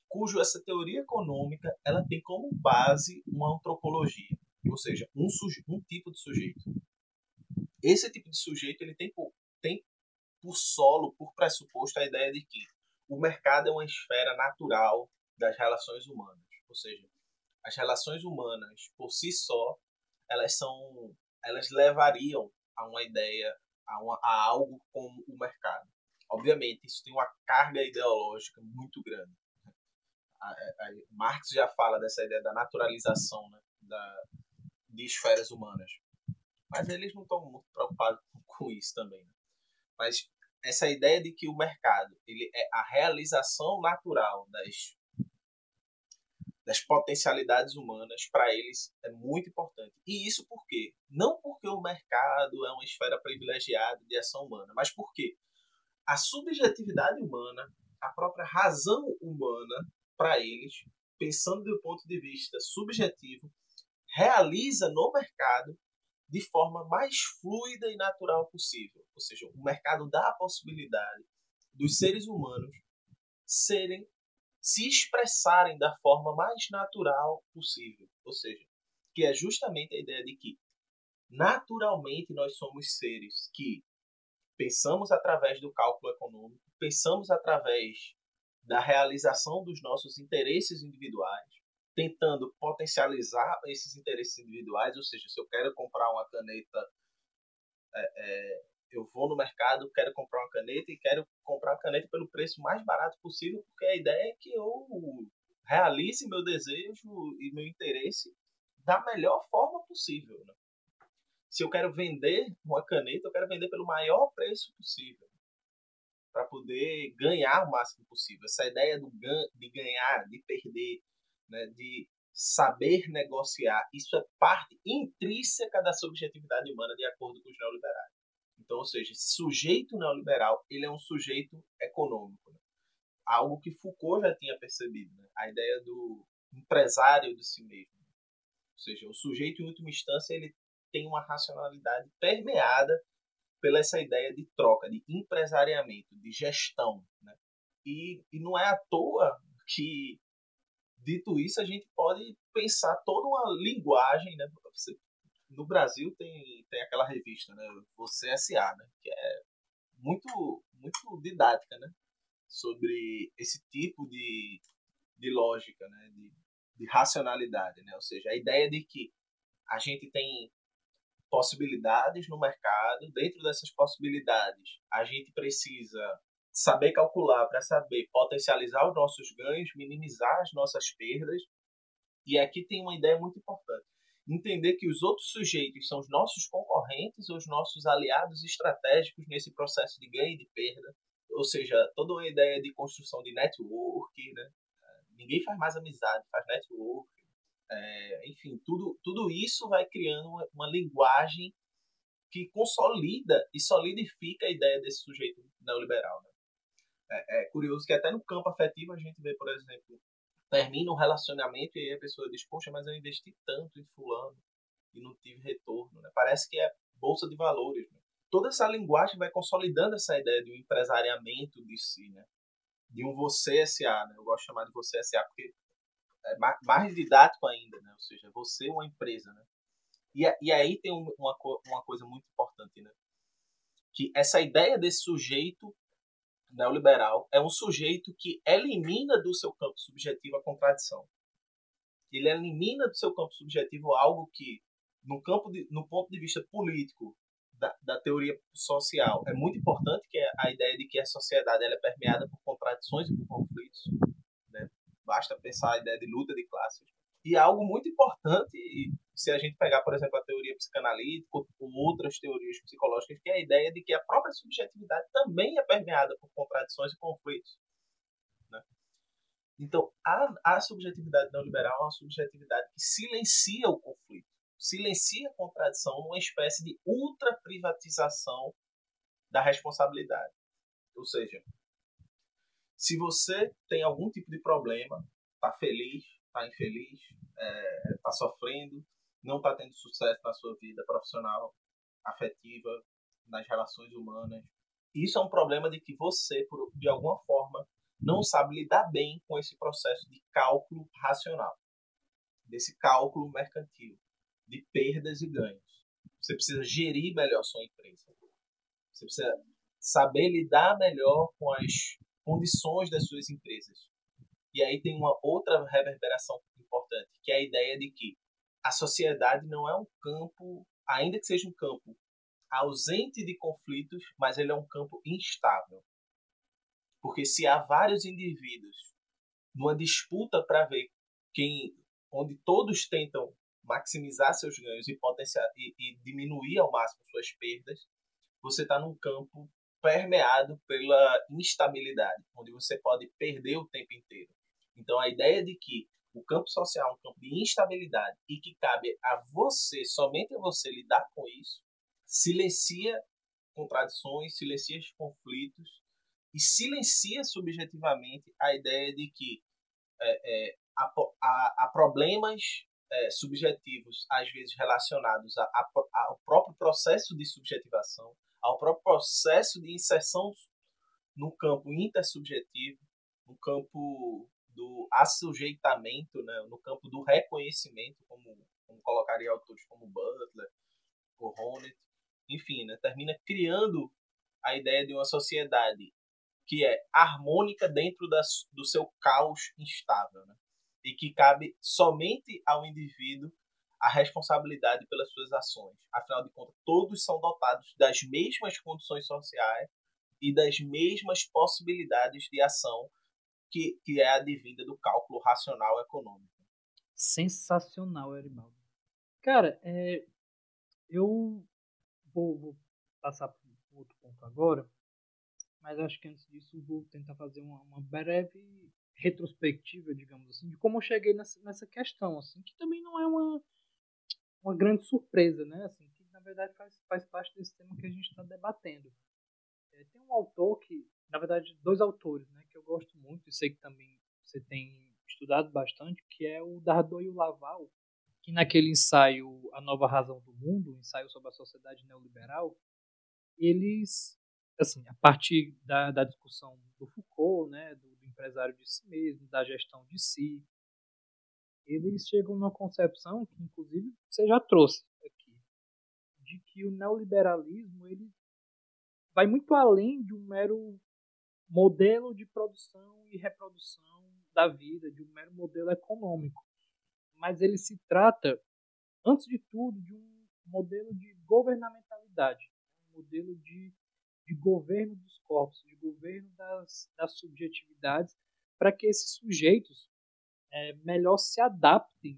cujo essa teoria econômica ela tem como base uma antropologia, ou seja, um, um tipo de sujeito. Esse tipo de sujeito ele tem por, tem por solo, por pressuposto, a ideia de que o mercado é uma esfera natural das relações humanas, ou seja, as relações humanas por si só elas são elas levariam a uma ideia, a, uma, a algo como o mercado. Obviamente, isso tem uma carga ideológica muito grande. A, a, Marx já fala dessa ideia da naturalização né, da, de esferas humanas. Mas eles não estão muito preocupados com isso também. Né? Mas essa ideia de que o mercado ele é a realização natural das das potencialidades humanas para eles é muito importante. E isso por quê? Não porque o mercado é uma esfera privilegiada de ação humana, mas porque a subjetividade humana, a própria razão humana para eles, pensando do ponto de vista subjetivo, realiza no mercado de forma mais fluida e natural possível. Ou seja, o mercado dá a possibilidade dos seres humanos serem se expressarem da forma mais natural possível. Ou seja, que é justamente a ideia de que naturalmente nós somos seres que pensamos através do cálculo econômico, pensamos através da realização dos nossos interesses individuais, tentando potencializar esses interesses individuais, ou seja, se eu quero comprar uma caneta é, é, eu vou no mercado, quero comprar uma caneta e quero comprar a caneta pelo preço mais barato possível, porque a ideia é que eu realize meu desejo e meu interesse da melhor forma possível. Né? Se eu quero vender uma caneta, eu quero vender pelo maior preço possível, para poder ganhar o máximo possível. Essa ideia do de ganhar, de perder, né? de saber negociar, isso é parte intrínseca da subjetividade humana, de acordo com os neoliberais. Então, ou seja, esse sujeito neoliberal ele é um sujeito econômico. Né? Algo que Foucault já tinha percebido. Né? A ideia do empresário de si mesmo. Ou seja, o sujeito, em última instância, ele tem uma racionalidade permeada pela essa ideia de troca, de empresariamento, de gestão. Né? E, e não é à toa que, dito isso, a gente pode pensar toda uma linguagem. Né? Você no Brasil tem, tem aquela revista, né? Você S.A., né? Que é muito, muito didática, né? sobre esse tipo de, de lógica, né? de, de racionalidade. Né? Ou seja, a ideia de que a gente tem possibilidades no mercado, dentro dessas possibilidades, a gente precisa saber calcular para saber potencializar os nossos ganhos, minimizar as nossas perdas. E aqui tem uma ideia muito importante. Entender que os outros sujeitos são os nossos concorrentes, os nossos aliados estratégicos nesse processo de ganho e de perda. Ou seja, toda uma ideia de construção de network, né? Ninguém faz mais amizade, faz network. É, enfim, tudo, tudo isso vai criando uma, uma linguagem que consolida e solidifica a ideia desse sujeito neoliberal. Né? É, é, curioso que até no campo afetivo a gente vê, por exemplo, termina um relacionamento e aí a pessoa diz, poxa, mas eu investi tanto em fulano e não tive retorno. Né? Parece que é bolsa de valores. Né? Toda essa linguagem vai consolidando essa ideia de um empresariamento de si, né? de um você SA. Né? Eu gosto de chamar de você SA porque mais didático ainda, né? ou seja, você é uma empresa. Né? E, e aí tem uma, uma coisa muito importante, né? que essa ideia desse sujeito neoliberal é um sujeito que elimina do seu campo subjetivo a contradição. Ele elimina do seu campo subjetivo algo que, no, campo de, no ponto de vista político da, da teoria social, é muito importante, que é a ideia de que a sociedade ela é permeada por contradições e por conflitos. Basta pensar a ideia de luta de classes. E algo muito importante, se a gente pegar, por exemplo, a teoria psicanalítica ou outras teorias psicológicas, que é a ideia de que a própria subjetividade também é permeada por contradições e conflitos. Né? Então, a, a subjetividade neoliberal é uma subjetividade que silencia o conflito, silencia a contradição numa espécie de ultra-privatização da responsabilidade. Ou seja, se você tem algum tipo de problema, está feliz, está infeliz, está é, tá sofrendo, não está tendo sucesso na sua vida profissional, afetiva, nas relações humanas. Isso é um problema de que você, por, de alguma forma, não sabe lidar bem com esse processo de cálculo racional, desse cálculo mercantil, de perdas e ganhos. Você precisa gerir melhor sua empresa. Você precisa saber lidar melhor com as condições das suas empresas. E aí tem uma outra reverberação importante, que é a ideia de que a sociedade não é um campo, ainda que seja um campo ausente de conflitos, mas ele é um campo instável. Porque se há vários indivíduos numa disputa para ver quem, onde todos tentam maximizar seus ganhos e, potenciar, e, e diminuir ao máximo suas perdas, você está num campo permeado pela instabilidade, onde você pode perder o tempo inteiro. Então, a ideia de que o campo social é um campo de instabilidade e que cabe a você, somente a você, lidar com isso, silencia contradições, silencia os conflitos e silencia subjetivamente a ideia de que é, é, há, há, há, problemas é, subjetivos, às vezes relacionados a, a, ao próprio processo de subjetivação, ao próprio processo de inserção no campo intersubjetivo, no campo do assujeitamento, né, no campo do reconhecimento, como, como colocaria autores como Butler, o enfim, né, termina criando a ideia de uma sociedade que é harmônica dentro das, do seu caos instável, né, e que cabe somente ao indivíduo a responsabilidade pelas suas ações. Afinal de contas, todos são dotados das mesmas condições sociais e das mesmas possibilidades de ação que, que é advinda do cálculo racional econômico. Sensacional, Eribaldo. Cara, é, eu vou, vou passar para outro ponto agora, mas acho que antes disso vou tentar fazer uma, uma, breve retrospectiva, digamos assim, de como eu cheguei nessa, nessa questão, assim, que também não é uma, uma grande surpresa, né? Assim, que na verdade faz, faz parte desse tema que a gente está debatendo. É, tem um autor que na verdade, dois autores, né, que eu gosto muito e sei que também você tem estudado bastante, que é o Dardot e o Laval, que naquele ensaio A Nova Razão do Mundo, um ensaio sobre a sociedade neoliberal, eles, assim, a partir da, da discussão do Foucault, né, do, do empresário de si mesmo, da gestão de si, eles chegam numa concepção que, inclusive, você já trouxe aqui, de que o neoliberalismo ele vai muito além de um mero modelo de produção e reprodução da vida, de um mero modelo econômico. Mas ele se trata, antes de tudo, de um modelo de governamentalidade, um modelo de, de governo dos corpos, de governo das, das subjetividades, para que esses sujeitos é, melhor se adaptem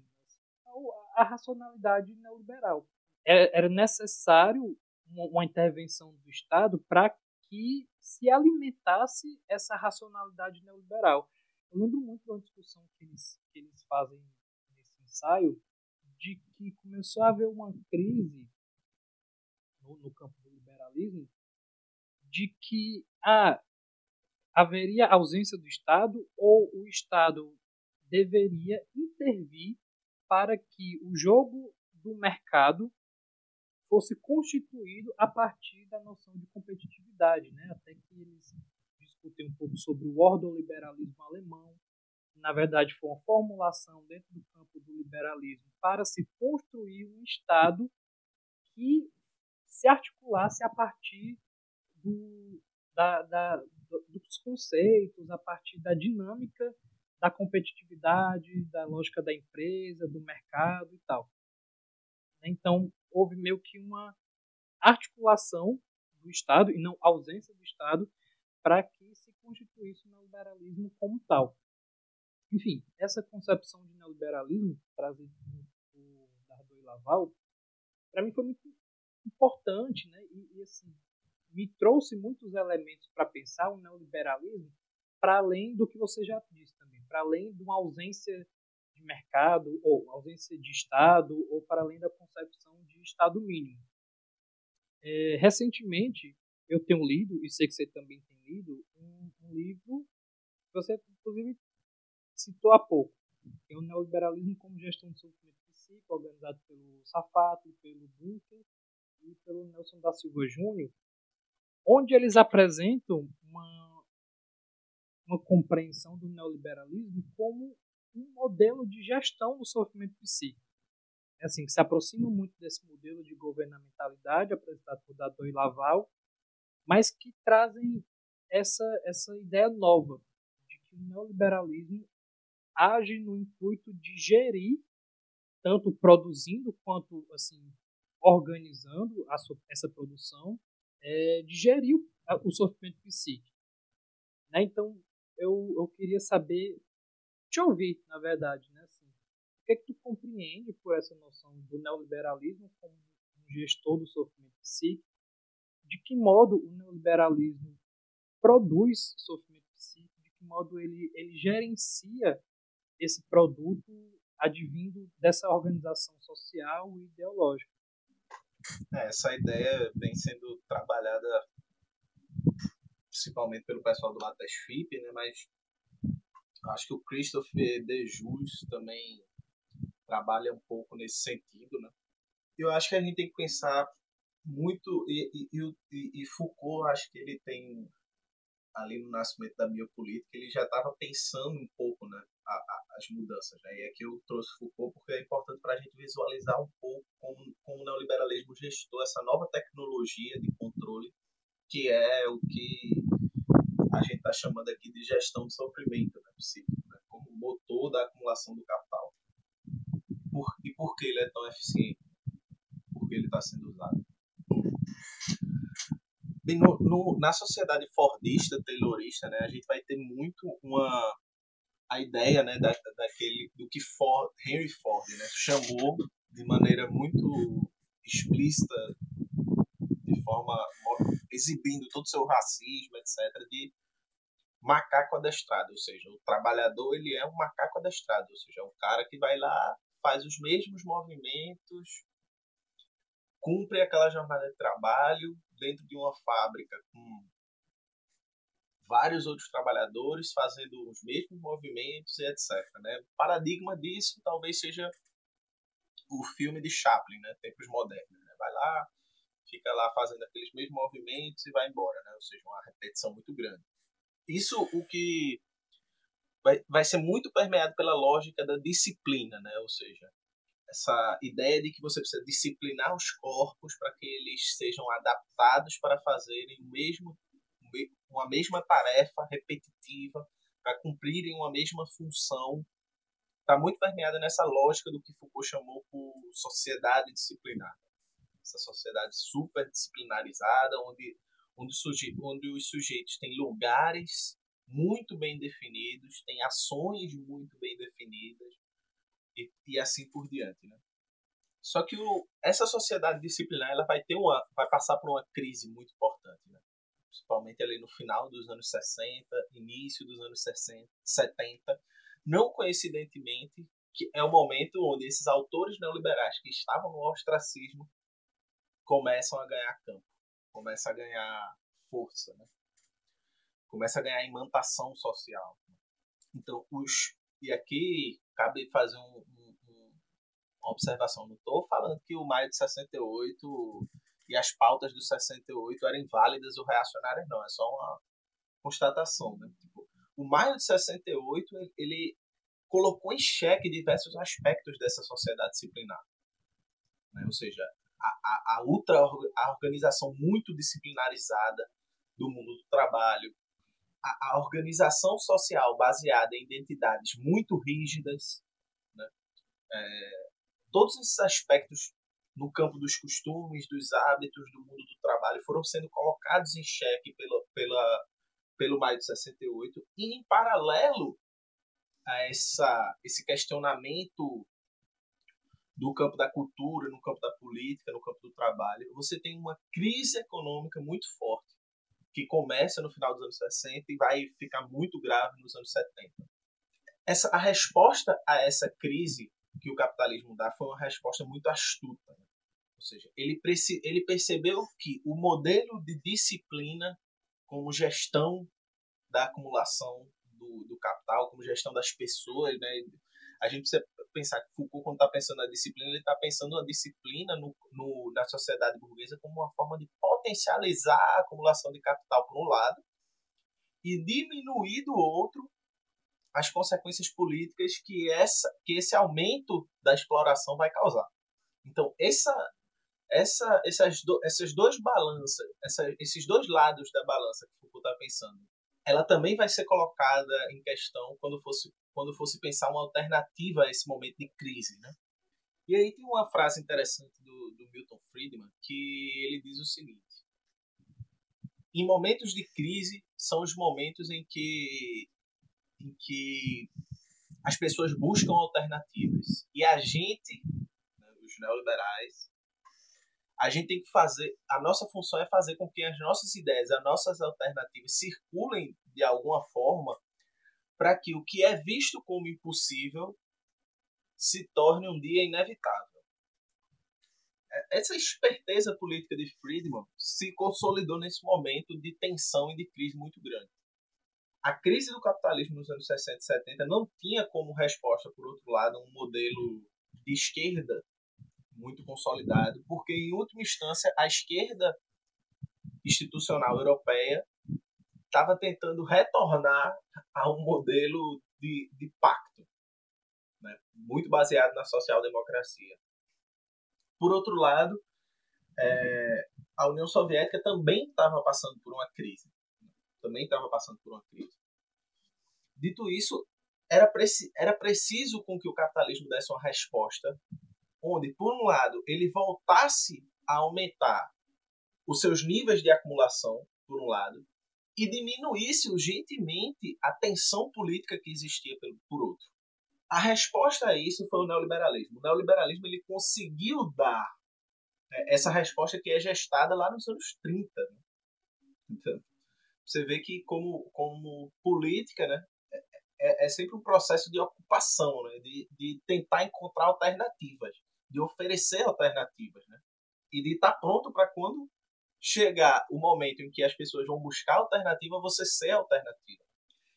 à racionalidade neoliberal. É, era necessário uma intervenção do Estado para que se alimentasse essa racionalidade neoliberal. Eu lembro muito de uma discussão que eles, que eles fazem nesse ensaio, de que começou a haver uma crise no, no campo do liberalismo, de que ah, haveria ausência do Estado ou o Estado deveria intervir para que o jogo do mercado fosse constituído a partir da noção de competitividade, né? Até que eles discutem um pouco sobre o ordoliberalismo alemão, que na verdade foi uma formulação dentro do campo do liberalismo para se construir um Estado que se articulasse a partir do, da, da, dos conceitos, a partir da dinâmica da competitividade, da lógica da empresa, do mercado e tal. Então, houve meio que uma articulação do Estado, e não ausência do Estado, para que se constituísse o neoliberalismo como tal. Enfim, essa concepção de neoliberalismo, trazida por Dardot e Laval, para mim foi muito importante, né? E, e, assim, me trouxe muitos elementos para pensar o neoliberalismo para além do que você já disse também, para além de uma ausência de mercado ou ausência de Estado ou para além da concepção de Estado mínimo. É, recentemente eu tenho lido e sei que você também tem lido um, um livro que você inclusive citou há pouco, que é o neoliberalismo como gestão de sofrimento psíquico, organizado pelo Safato, pelo Bunker e pelo Nelson da Silva Júnior, onde eles apresentam uma, uma compreensão do neoliberalismo como um modelo de gestão do sofrimento psíquico. É assim, que se aproxima muito desse modelo de governamentalidade apresentado por Dadot e Laval, mas que trazem essa, essa ideia nova de que o neoliberalismo age no intuito de gerir, tanto produzindo quanto assim organizando a, essa produção, é, de gerir o, o sofrimento psíquico. Né? Então, eu, eu queria saber te ouvir, na verdade, né? Assim, o que é que tu compreende por essa noção do neoliberalismo como um gestor do sofrimento psíquico? De que modo o neoliberalismo produz sofrimento psíquico? De que modo ele, ele gerencia esse produto advindo dessa organização social e ideológica? É, essa ideia vem sendo trabalhada principalmente pelo pessoal do lado FIP, né, mas Acho que o Christopher De Jus também trabalha um pouco nesse sentido, né? Eu acho que a gente tem que pensar muito e, e, e, e Foucault, acho que ele tem ali no nascimento da biopolítica, ele já estava pensando um pouco né, a, a, as mudanças. Né? E aqui eu trouxe Foucault porque é importante para a gente visualizar um pouco como, como o neoliberalismo gestou essa nova tecnologia de controle, que é o que a gente está chamando aqui de gestão de sofrimento né, psíquico, né, como motor da acumulação do capital. Por, e por que ele é tão eficiente? Por que ele está sendo usado? Bem, no, no, na sociedade fordista, taylorista, né, a gente vai ter muito uma a ideia né, da, daquele, do que Ford, Henry Ford né, chamou de maneira muito explícita, de forma exibindo todo o seu racismo, etc., de macaco adestrado, ou seja, o trabalhador ele é um macaco adestrado, ou seja, é um cara que vai lá, faz os mesmos movimentos, cumpre aquela jornada de trabalho dentro de uma fábrica com vários outros trabalhadores fazendo os mesmos movimentos e etc. Né? O paradigma disso talvez seja o filme de Chaplin, né? Tempos modernos. Né? Vai lá, fica lá fazendo aqueles mesmos movimentos e vai embora, né? Ou seja, uma repetição muito grande isso o que vai, vai ser muito permeado pela lógica da disciplina, né? Ou seja, essa ideia de que você precisa disciplinar os corpos para que eles sejam adaptados para fazerem o mesmo uma mesma tarefa repetitiva, para cumprirem uma mesma função. Está muito permeada nessa lógica do que Foucault chamou por sociedade disciplinar. Essa sociedade super disciplinarizada, onde, onde, suje, onde os sujeitos têm lugares muito bem definidos, têm ações muito bem definidas e, e assim por diante. Né? Só que o, essa sociedade disciplinar ela vai ter uma, vai passar por uma crise muito importante, né? principalmente ali no final dos anos 60, início dos anos 60, 70, não coincidentemente que é o momento onde esses autores neoliberais que estavam no ostracismo começam a ganhar campo, começam a ganhar força, né? começa a ganhar imantação social. Então, os e aqui cabe fazer um, uma observação. Não estou falando que o maio de 68 e as pautas do 68 eram inválidas ou reacionárias, não. É só uma constatação. Né? Tipo, o maio de 68 ele colocou em xeque diversos aspectos dessa sociedade disciplinar. Né? Ou seja, a, a, a, organização muito disciplinarizada do mundo do trabalho, a, a organização social baseada em identidades muito rígidas, né? é, todos esses aspectos no campo dos costumes, dos hábitos, do mundo do trabalho foram sendo colocados em xeque pela, pela, pelo maio de 68 e em paralelo a essa, esse questionamento do campo da cultura, no campo da política, no campo do trabalho, você tem uma crise econômica muito forte que começa no final dos anos 60 e vai ficar muito grave nos anos 70. Essa, a resposta a essa crise que o capitalismo dá foi uma resposta muito astuta. Né? Ou seja, ele, ele percebeu que o modelo de disciplina como gestão da acumulação do, do capital, como gestão das pessoas, né? a gente precisa pensar que Foucault, quando está pensando na disciplina, ele está pensando na disciplina no, no, na sociedade burguesa como uma forma de potencializar a acumulação de capital, por um lado, e diminuir do outro as consequências políticas que, essa, que esse aumento da exploração vai causar. Então, essa, essa, essas, do, essas duas balanças, essa, esses dois lados da balança que Foucault está pensando, ela também vai ser colocada em questão quando fosse, quando fosse pensar uma alternativa a esse momento de crise. Né? E aí tem uma frase interessante do, do Milton Friedman que ele diz o seguinte: em momentos de crise são os momentos em que em que as pessoas buscam alternativas. E a gente, né, os neoliberais, a gente tem que fazer. A nossa função é fazer com que as nossas ideias, as nossas alternativas circulem de alguma forma para que o que é visto como impossível se torne um dia inevitável. É, essa esperteza política de Friedman se consolidou nesse momento de tensão e de crise muito grande a crise do capitalismo nos anos 60 e 70 não tinha como resposta, por outro lado, um modelo de esquerda muito consolidado, porque, em última instância, a esquerda institucional europeia estava tentando retornar a um modelo de, de pacto, né? muito baseado na social-democracia. Por outro lado, é, a União Soviética também estava passando por uma crise também estava passando por uma crise. Dito isso, era, preci era preciso com que o capitalismo desse uma resposta onde, por um lado, ele voltasse a aumentar os seus níveis de acumulação, por um lado, e diminuísse urgentemente a tensão política que existia por outro. A resposta a isso foi o neoliberalismo. O neoliberalismo ele conseguiu dar né, essa resposta que é gestada lá nos anos 30. Né? Então, você vê que como, como política, né, é, é, é sempre um processo de ocupação, né, de, de tentar encontrar alternativas, de oferecer alternativas, né, e de estar pronto para quando chegar o momento em que as pessoas vão buscar alternativa, você ser alternativa.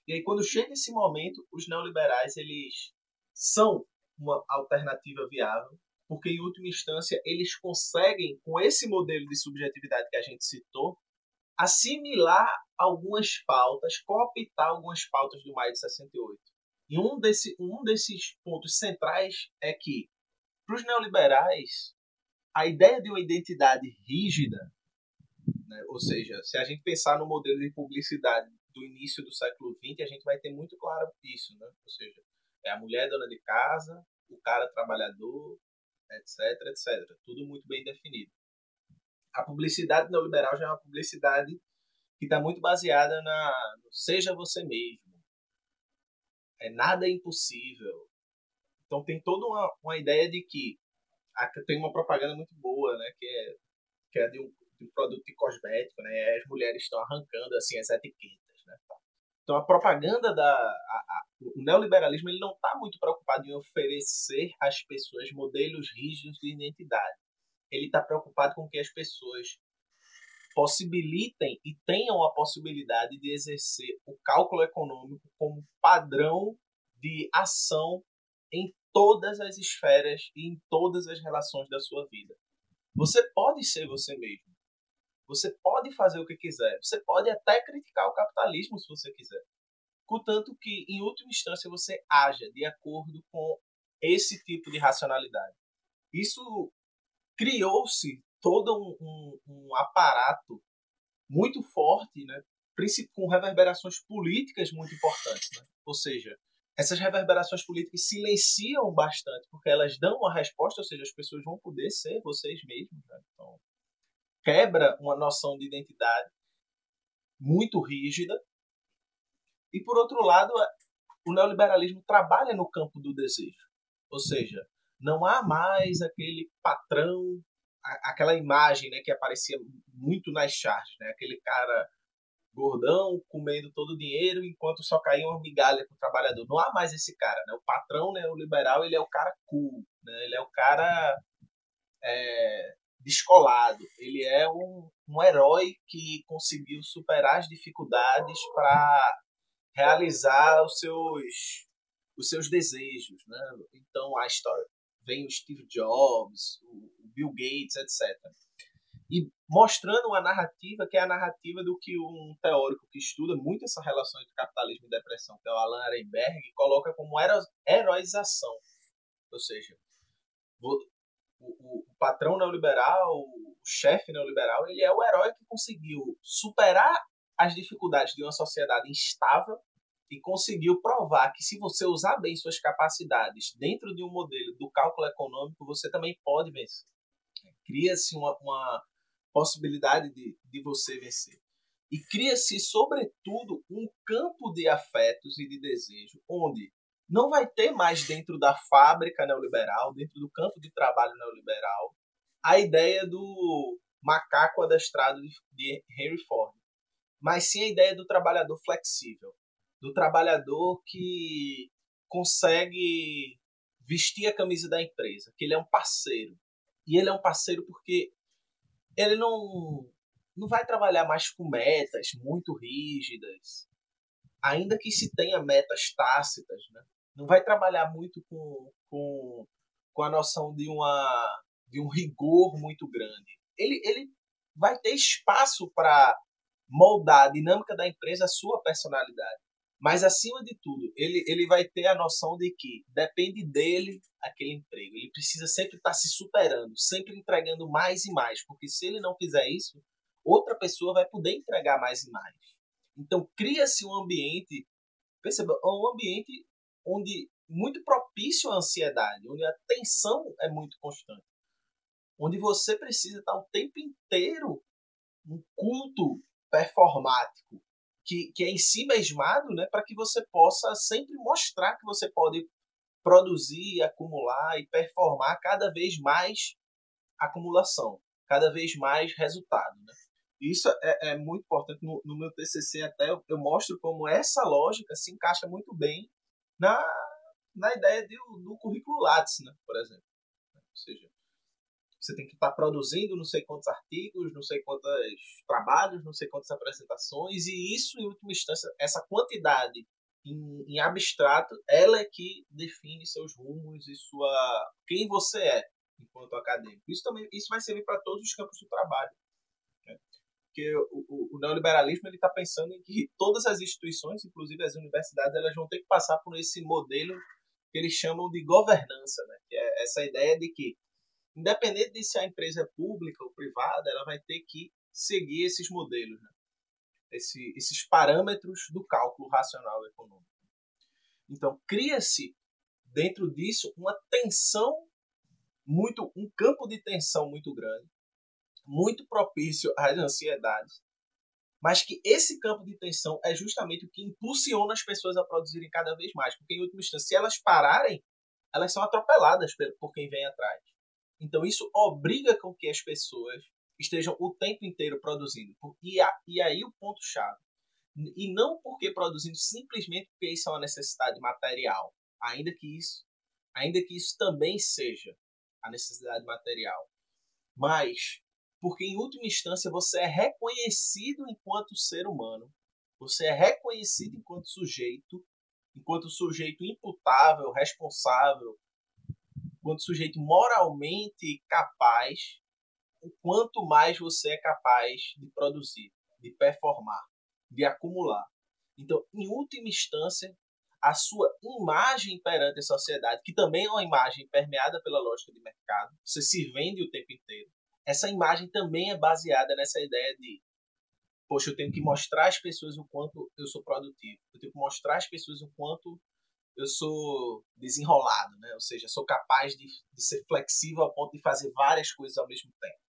E aí quando chega esse momento, os neoliberais eles são uma alternativa viável, porque em última instância eles conseguem com esse modelo de subjetividade que a gente citou, assimilar algumas pautas, cooptar algumas pautas do maio de 68. E um, desse, um desses pontos centrais é que, para os neoliberais, a ideia de uma identidade rígida, Né? Ou seja, se a gente pensar no modelo de publicidade do início do século XX, a gente vai ter muito claro isso. Né? Ou seja, é a mulher dona de casa, o cara trabalhador, etc, etc. Tudo muito bem definido. A publicidade neoliberal já é uma publicidade que está muito baseada na seja você mesmo. É nada impossível. Então tem toda uma, uma ideia de que tem uma propaganda muito boa, né, que é, que é de, um, de produto de cosmético, né, as mulheres estão arrancando assim as etiquetas, né. Então a propaganda da a, a, o neoliberalismo ele não está muito preocupado em oferecer às pessoas modelos rígidos de identidade. Ele está preocupado com que as pessoas possibilitem e tenham a possibilidade de exercer o cálculo econômico como padrão de ação em todas as esferas e em todas as relações da sua vida. Você pode ser você mesmo. Você pode fazer o que quiser. Você pode até criticar o capitalismo se você quiser. Contanto que, em última instância, você haja de acordo com esse tipo de racionalidade. Isso criou-se todo um, um, um, aparato muito forte, né? com reverberações políticas muito importantes. Né? Ou seja, essas reverberações políticas silenciam bastante, porque elas dão uma resposta, ou seja, as pessoas vão poder ser vocês mesmos. Né? Então, quebra uma noção de identidade muito rígida. E, por outro lado, o neoliberalismo trabalha no campo do desejo. Ou seja, não há mais aquele patrão, aquela imagem né, que aparecia muito nas charts, né? aquele cara gordão, comendo todo o dinheiro, enquanto só caía uma migalha para o trabalhador. Não há mais esse cara, né? O patrão, né, o liberal, ele é o cara cool, né? Ele é o cara é, descolado. Ele é um, um herói que conseguiu superar as dificuldades para realizar os seus os seus desejos, né? Então a história vem o Steve Jobs, o Bill Gates, etc e mostrando uma narrativa que é a narrativa do que um teórico que estuda muito essa relação entre capitalismo e depressão, que é o Alan Ehrenberg, coloca como hero heroização. Ou seja, o, o, patrão neoliberal, o chefe neoliberal, ele é o herói que conseguiu superar as dificuldades de uma sociedade instável e conseguiu provar que se você usar bem suas capacidades dentro de um modelo do cálculo econômico, você também pode vencer. Cria-se uma, uma, possibilidade de, de você vencer. E cria-se, sobretudo, um campo de afetos e de desejo, onde não vai ter mais dentro da fábrica neoliberal, dentro do campo de trabalho neoliberal, a ideia do macaco adestrado de Henry Ford, mas sim a ideia do trabalhador flexível, do trabalhador que consegue vestir a camisa da empresa, que ele é um parceiro. E ele é um parceiro porque ele não, não vai trabalhar mais com metas muito rígidas, ainda que se tenha metas tácitas, né? Não vai trabalhar muito com, com, com a noção de, uma, de um rigor muito grande. Ele, ele vai ter espaço para moldar a dinâmica da empresa à sua personalidade. Mas, acima de tudo, ele, ele vai ter a noção de que depende dele aquele emprego. Ele precisa sempre estar se superando, sempre entregando mais e mais, porque se ele não fizer isso, outra pessoa vai poder entregar mais e mais. Então, cria-se um ambiente, perceba, um ambiente onde muito propício à ansiedade, onde a tensão é muito constante, onde você precisa estar o tempo inteiro um culto performático, que, que é em si mesmado, né, para que você possa sempre mostrar que você pode produzir, acumular e performar cada vez mais acumulação, cada vez mais resultado. Né? Isso é, é muito importante. No, no, meu TCC até eu, eu, mostro como essa lógica se encaixa muito bem na, na ideia de, do currículo Lattes, né, por exemplo. Ou seja, você tem que estar produzindo não sei quantos artigos, não sei quantos trabalhos, não sei quantas apresentações, e isso, em última instância, essa quantidade em, em abstrato, ela é que define seus rumos e sua quem você é enquanto acadêmico. Isso também isso vai servir para todos os campos do trabalho. Né? Porque o, o, o neoliberalismo está pensando em que todas as instituições, inclusive as universidades, elas vão ter que passar por esse modelo que eles chamam de governança, né? que é essa ideia de que independente de se a empresa é pública ou privada, ela vai ter que seguir esses modelos, né? Esse, esses parâmetros do cálculo racional econômico. Então, cria-se dentro disso uma tensão muito, um campo de tensão muito grande, muito propício às ansiedades, mas que esse campo de tensão é justamente o que impulsiona as pessoas a produzirem cada vez mais, porque em última instância, se elas pararem, elas são atropeladas por quem vem atrás. Então isso obriga com que as pessoas estejam o tempo inteiro produzindo. E, aí o ponto chave. E não porque produzindo simplesmente porque isso é uma necessidade material, ainda que isso, ainda que isso também seja a necessidade material, mas porque em última instância você é reconhecido enquanto ser humano, você é reconhecido enquanto sujeito, enquanto sujeito imputável, responsável, enquanto sujeito moralmente capaz, o quanto mais você é capaz de produzir, de performar, de acumular. Então, em última instância, a sua imagem perante a sociedade, que também é uma imagem permeada pela lógica de mercado, você se vende o tempo inteiro. Essa imagem também é baseada nessa ideia de, poxa, eu tenho que mostrar às pessoas o quanto eu sou produtivo, eu tenho que mostrar às pessoas o quanto eu sou desenrolado, né? ou seja, sou capaz de, de ser flexível ao ponto de fazer várias coisas ao mesmo tempo.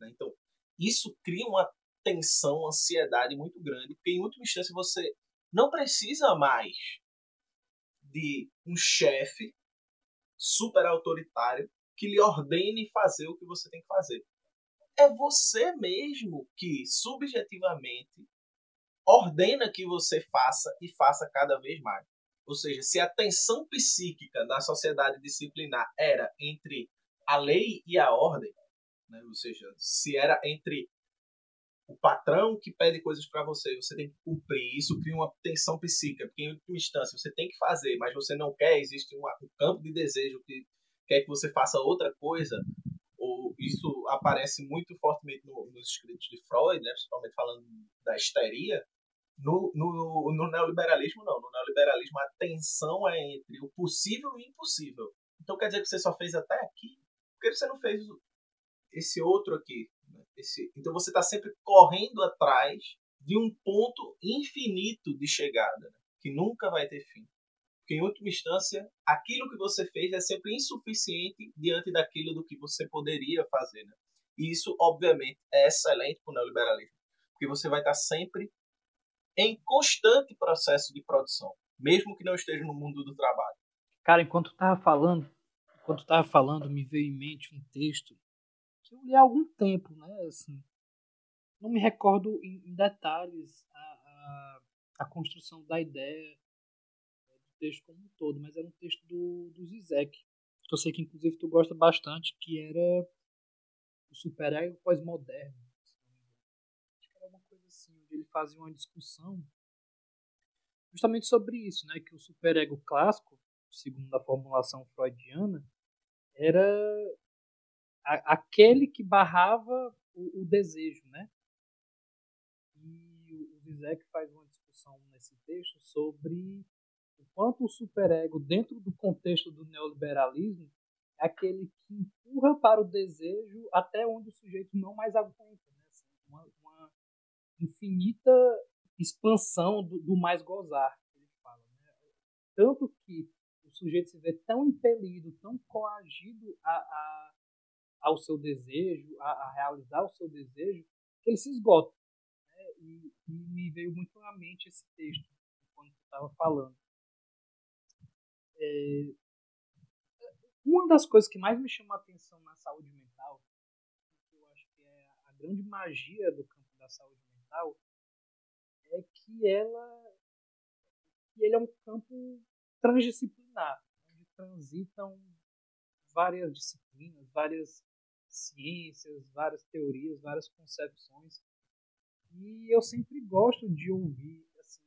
Né? Então, isso cria uma tensão, ansiedade muito grande, porque em última instância você não precisa mais de um chefe super autoritário que lhe ordene fazer o que você tem que fazer. É você mesmo que, subjetivamente, ordena que você faça e faça cada vez mais. Ou seja, se a tensão psíquica da sociedade disciplinar era entre a lei e a ordem, né? ou seja, se era entre o patrão que pede coisas para você, você tem que cumprir. Isso cria uma tensão psíquica, porque em última instância você tem que fazer, mas você não quer, existe um, um campo de desejo que quer que você faça outra coisa. Ou isso aparece muito fortemente no, nos escritos de Freud, né, principalmente falando da histeria. No, no, no neoliberalismo, não. No neoliberalismo, a tensão é entre o possível e o impossível. Então quer dizer que você só fez até aqui? Por que você não fez esse outro aqui? Esse, então você está sempre correndo atrás de um ponto infinito de chegada, né? que nunca vai ter fim. Porque, em última instância, aquilo que você fez é sempre insuficiente diante daquilo do que você poderia fazer. Né? E isso, obviamente, é excelente para o neoliberalismo, porque você vai estar sempre em constante processo de produção, mesmo que não esteja no mundo do trabalho. Cara, enquanto estava falando, enquanto estava falando, me veio em mente um texto que eu li há algum tempo, né? Assim, não me recordo em, detalhes a, a, a, construção da ideia texto como um todo, mas era um texto do, do Zizek, que eu sei que inclusive tu gosta bastante, que era o superego pós-moderno. Acho que era uma coisa assim, onde ele fazia uma discussão justamente sobre isso, né? Que o superego clássico, segundo a formulação freudiana, era a, aquele que barrava o, o, desejo, né? E o Zizek faz uma discussão nesse texto sobre o quanto o superego, dentro do contexto do neoliberalismo, é aquele que empurra para o desejo até onde o sujeito não mais aguenta, né? Assim, uma, uma, infinita expansão do, do mais gozar, ele fala, né? Tanto que o sujeito se vê tão impelido, tão coagido a, a ao seu desejo, a, a realizar o seu desejo, que ele se esgota. Né? E, e, me veio muito à mente esse texto quando estava falando. É, uma das coisas que mais me chama a atenção na saúde mental, que eu acho que é a grande magia do campo da saúde mental, é que ela que ele é um campo transdisciplinar, onde transitam várias disciplinas, várias ciências, várias teorias, várias concepções. E eu sempre gosto de ouvir assim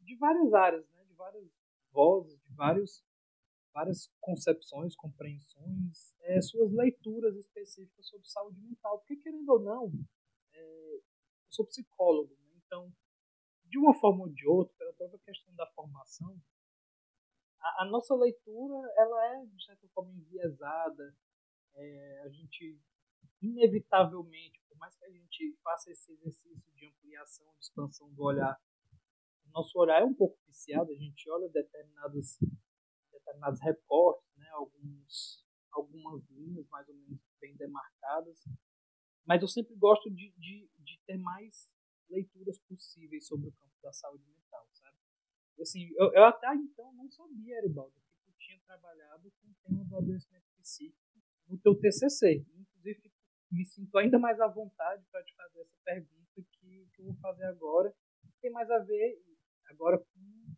de várias áreas, né, de várias vozes, de vários várias concepções, compreensões, é, suas leituras específicas sobre saúde mental. Porque, querendo ou não, é, eu sou psicólogo, né? então, de uma forma ou de outra, pela própria questão da formação, a, a nossa leitura ela é, de certa forma, enviesada, é, a gente, inevitavelmente, por mais que a gente faça esse exercício de ampliação, de expansão do olhar, nosso olhar é um pouco viciado, a gente olha determinados, determinados recortes, né, alguns, algumas linhas mais ou menos bem demarcadas, mas eu sempre gosto de, de, de ter mais leituras possíveis sobre o campo da saúde mental, sabe? Assim, eu, eu até então não sabia, Aribaldo, que tu tinha trabalhado com o tema do adoecimento psíquico no teu TCC. Inclusive, me sinto ainda mais à vontade para te fazer essa pergunta que, que eu vou fazer agora. Tem mais a ver agora com,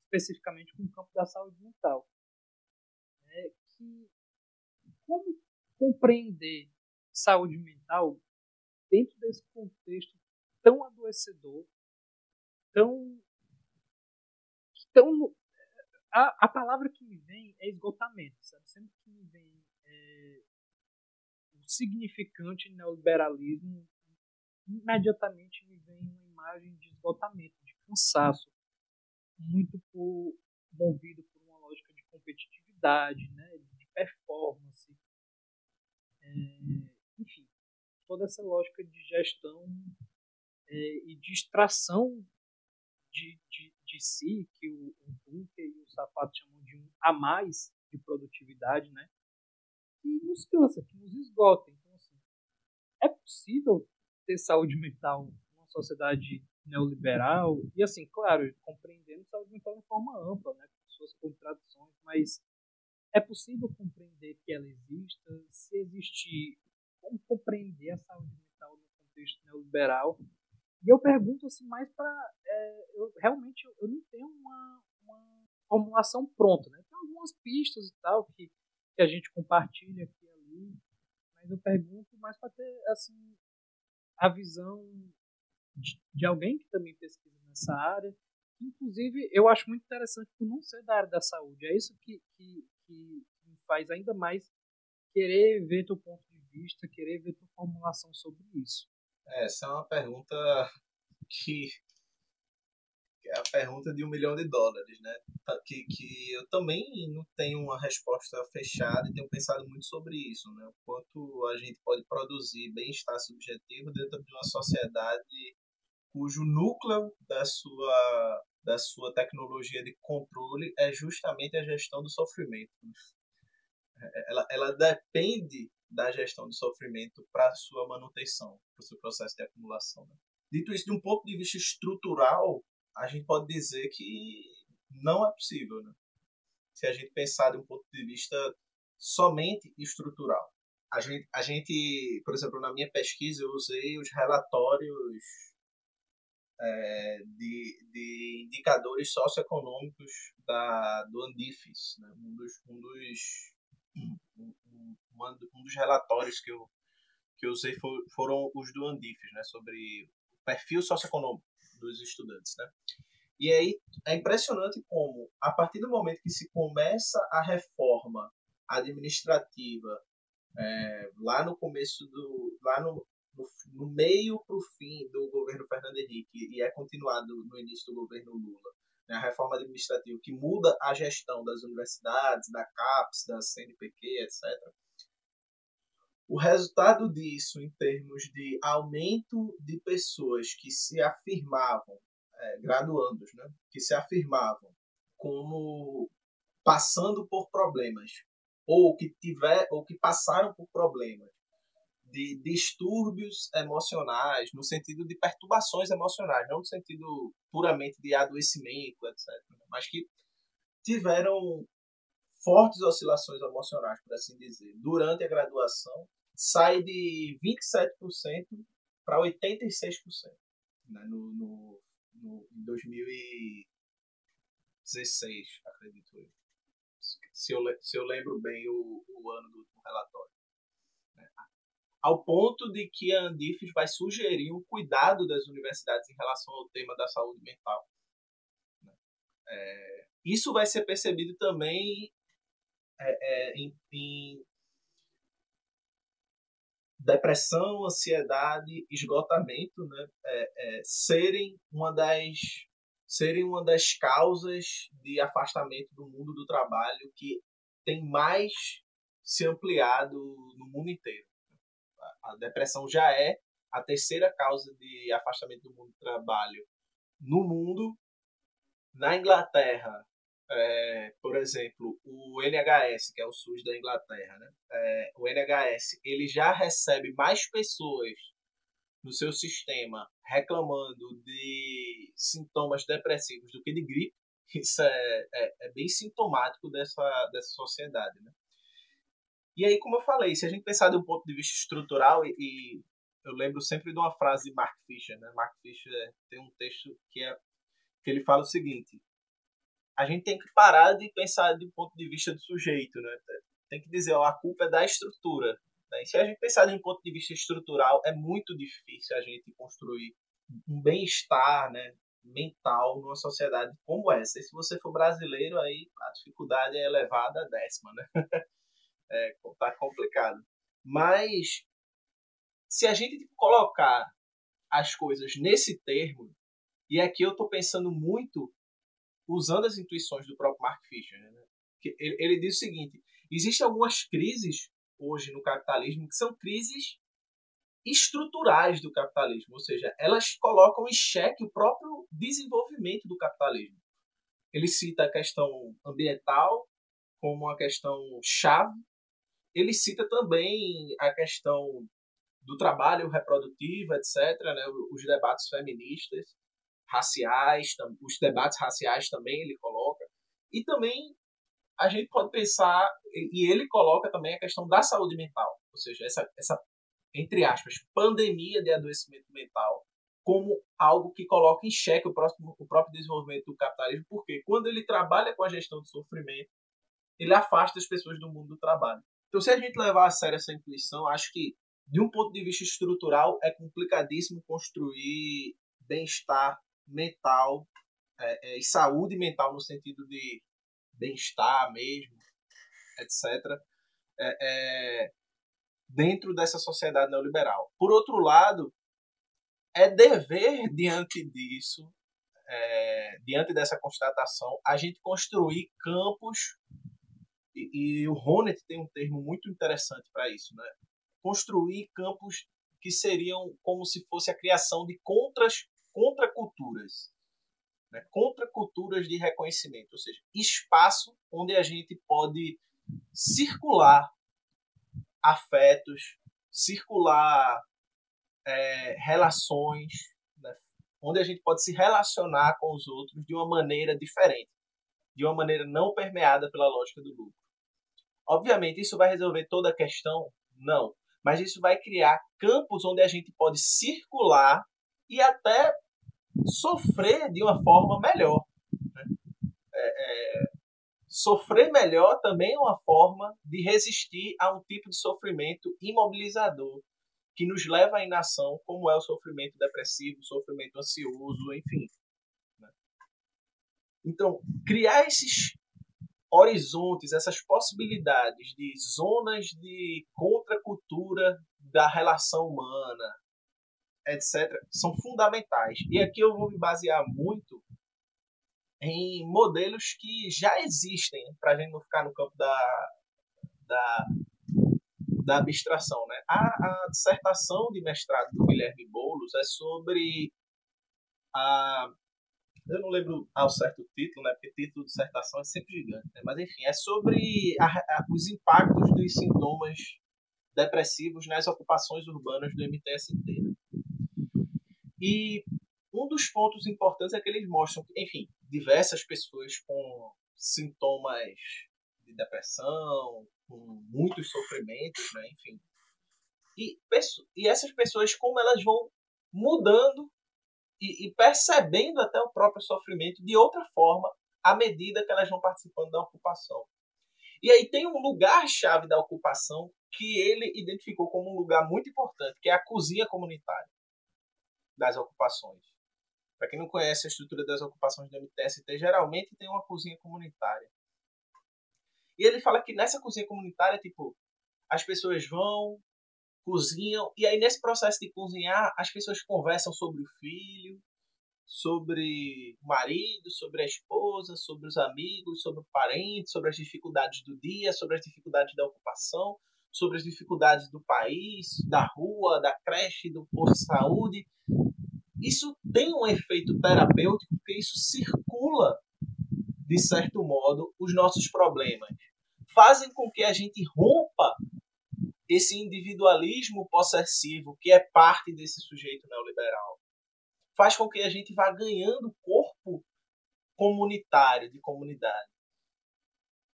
especificamente com o campo da saúde mental. É que como compreender saúde mental dentro desse contexto tão adoecedor, tão. tão a, a palavra que me vem é esgotamento, sabe? Sempre que me vem é, o significante neoliberalismo, imediatamente me vem uma imagem de esgotamento, cansaço, muito por, movido por uma lógica de competitividade, né, de performance, é, enfim, toda essa lógica de gestão é, e de extração de, de, de si, que o, o e o Sapato chamam de um a mais de produtividade, né? Que nos cansa, que nos esgota. Então, assim, é possível ter saúde mental numa sociedade neoliberal e, assim, claro, compreendendo saúde mental de forma ampla, né? Com suas contradições, mas é possível compreender que ela exista, se existir, como compreender a saúde mental no contexto neoliberal e eu pergunto assim mais para. É, eu, realmente eu, eu, não tenho uma, uma formulação pronta. Né? Tem algumas pistas e tal que, que a gente compartilha aqui e ali, mas eu pergunto mais para ter assim, a visão de, de alguém que também pesquisa nessa área. Inclusive, eu acho muito interessante por não ser da área da saúde. É isso que, que, que me faz ainda mais querer ver teu ponto de vista, querer ver tua formulação sobre isso. Essa é uma pergunta que, que é a pergunta de um milhão de dólares, né? Tá, que, que eu também não tenho uma resposta fechada e tenho pensado muito sobre isso, né? O quanto a gente pode produzir bem-estar subjetivo dentro de uma sociedade cujo núcleo da sua da sua tecnologia de controle é justamente a gestão do sofrimento. Ela, ela depende da gestão do sofrimento para sua manutenção, para o seu processo de acumulação. Né? Dito isso, de um ponto de vista estrutural, a gente pode dizer que não é possível, né? se a gente pensar de um ponto de vista somente estrutural. A gente, a gente, por exemplo, na minha pesquisa, eu usei os relatórios é, de, de indicadores socioeconômicos da, do Andifes, né? um dos, um dos um, um, dos relatórios que eu, que eu usei for, foram os do Andifes, né, sobre o perfil socioeconômico dos estudantes. Né? E aí é impressionante como, a partir do momento que se começa a reforma administrativa, é, lá no começo do. lá no, no, meio para o fim do governo Fernando Henrique e é continuado no início do governo Lula, né, a reforma administrativa que muda a gestão das universidades, da CAPES, da CNPq, etc. O resultado disso, em termos de aumento de pessoas que se afirmavam, é, graduandos, né, que se afirmavam como passando por problemas, ou que tiver, ou que passaram por problemas de distúrbios emocionais, no sentido de perturbações emocionais, não no sentido puramente de adoecimento, etc. Mas que tiveram fortes oscilações emocionais, por assim dizer, durante a graduação, sai de 27% para 86% né, no, no, no, em 2016, acredito eu. Se eu, se eu lembro bem o, o ano do, do relatório ao ponto de que a Andifes vai sugerir um cuidado das universidades em relação ao tema da saúde mental. É, isso vai ser percebido também é, é, em, em, depressão, ansiedade, esgotamento, né, é, é, serem uma das serem uma das causas de afastamento do mundo do trabalho que tem mais se ampliado no mundo inteiro A depressão já é a terceira causa de afastamento do mundo do trabalho no mundo. Na Inglaterra, é, por exemplo, o NHS, que é o SUS da Inglaterra, né? É, o NHS ele já recebe mais pessoas no seu sistema reclamando de sintomas depressivos do que de gripe. Isso é, é, é bem sintomático dessa, dessa sociedade. Né? E aí, como eu falei, se a gente pensar de um ponto de vista estrutural, e, e eu lembro sempre de uma frase de Mark Fisher. Né? Mark Fisher tem um texto que, é, que ele fala o seguinte: a gente tem que parar de pensar um ponto de vista do sujeito. Né? Tem que dizer, ó, a culpa é da estrutura. Né? E se a gente pensar de um ponto de vista estrutural, é muito difícil a gente construir um bem-estar né, mental numa sociedade como essa. E se você for brasileiro, aí a dificuldade é elevada a décima, né? é, tá complicado. Mas se a gente colocar as coisas nesse termo, e aqui eu estou pensando muito usando as intuições do próprio Mark Fisher, né? ele, ele diz o seguinte: existem algumas crises hoje no capitalismo que são crises estruturais do capitalismo, ou seja, elas colocam em xeque o próprio desenvolvimento do capitalismo. Ele cita a questão ambiental como uma questão chave. Ele cita também a questão do trabalho reprodutivo, etc., né, os debates feministas, raciais, os debates raciais também ele coloca. E também a gente pode pensar, e ele coloca também a questão da saúde mental, ou seja, essa, essa entre aspas, pandemia de adoecimento mental como algo que coloca em xeque o, próximo, o próprio desenvolvimento do capitalismo, porque quando ele trabalha com a gestão do sofrimento, ele afasta as pessoas do mundo do trabalho. Então, se a gente levar a sério essa intuição, acho que, de um ponto de vista estrutural, é complicadíssimo construir bem-estar mental é, é, e saúde mental no sentido de bem-estar mesmo, etc., é, é, dentro dessa sociedade neoliberal. Por outro lado, é dever diante disso, é, diante dessa constatação, a gente construir campos e, e o Ronet tem um termo muito interessante para isso, né? Construir campos que seriam como se fosse a criação de contras, contraculturas, né? contraculturas de reconhecimento, ou seja, espaço onde a gente pode circular afetos, circular é, relações, né? onde a gente pode se relacionar com os outros de uma maneira diferente, de uma maneira não permeada pela lógica do lucro. Obviamente, isso vai resolver toda a questão? Não. Mas isso vai criar campos onde a gente pode circular e até sofrer de uma forma melhor. Né? É, é, Sofrer melhor também é uma forma de resistir a um tipo de sofrimento imobilizador que nos leva à inação, como é o sofrimento depressivo, sofrimento ansioso, enfim. Né? Então, criar esses horizontes, essas possibilidades de zonas de contracultura da relação humana, etc., são fundamentais. E aqui eu vou me basear muito em modelos que já existem, para a gente não ficar no campo da, da, da abstração. Né? A, a dissertação de mestrado do Guilherme Boulos é sobre a. Eu não lembro ao certo o título, né? porque título de dissertação é sempre gigante. Né? Mas, enfim, é sobre a, a, os impactos dos sintomas depressivos nas ocupações urbanas do MTST. Né? E um dos pontos importantes é que eles mostram que, enfim, diversas pessoas com sintomas de depressão, com muitos sofrimentos, né? enfim. E, e essas pessoas, como elas vão mudando e, e percebendo até o próprio sofrimento de outra forma à medida que elas vão participando da ocupação. E aí tem um lugar-chave da ocupação que ele identificou como um lugar muito importante, que é a cozinha comunitária das ocupações. Para quem não conhece a estrutura das ocupações do MTST, geralmente tem uma cozinha comunitária. E ele fala que nessa cozinha comunitária, tipo, as pessoas vão, cozinham, e aí nesse processo de cozinhar, as pessoas conversam sobre o filho, sobre o marido, sobre a esposa, sobre os amigos, sobre o parente, sobre as dificuldades do dia, sobre as dificuldades da ocupação, sobre as dificuldades do país, da rua, da creche, do posto de saúde. Isso tem um efeito terapêutico porque isso circula, de certo modo, os nossos problemas. Fazem com que a gente rompa esse individualismo possessivo que é parte desse sujeito neoliberal. Faz com que a gente vá ganhando corpo comunitário, de comunidade.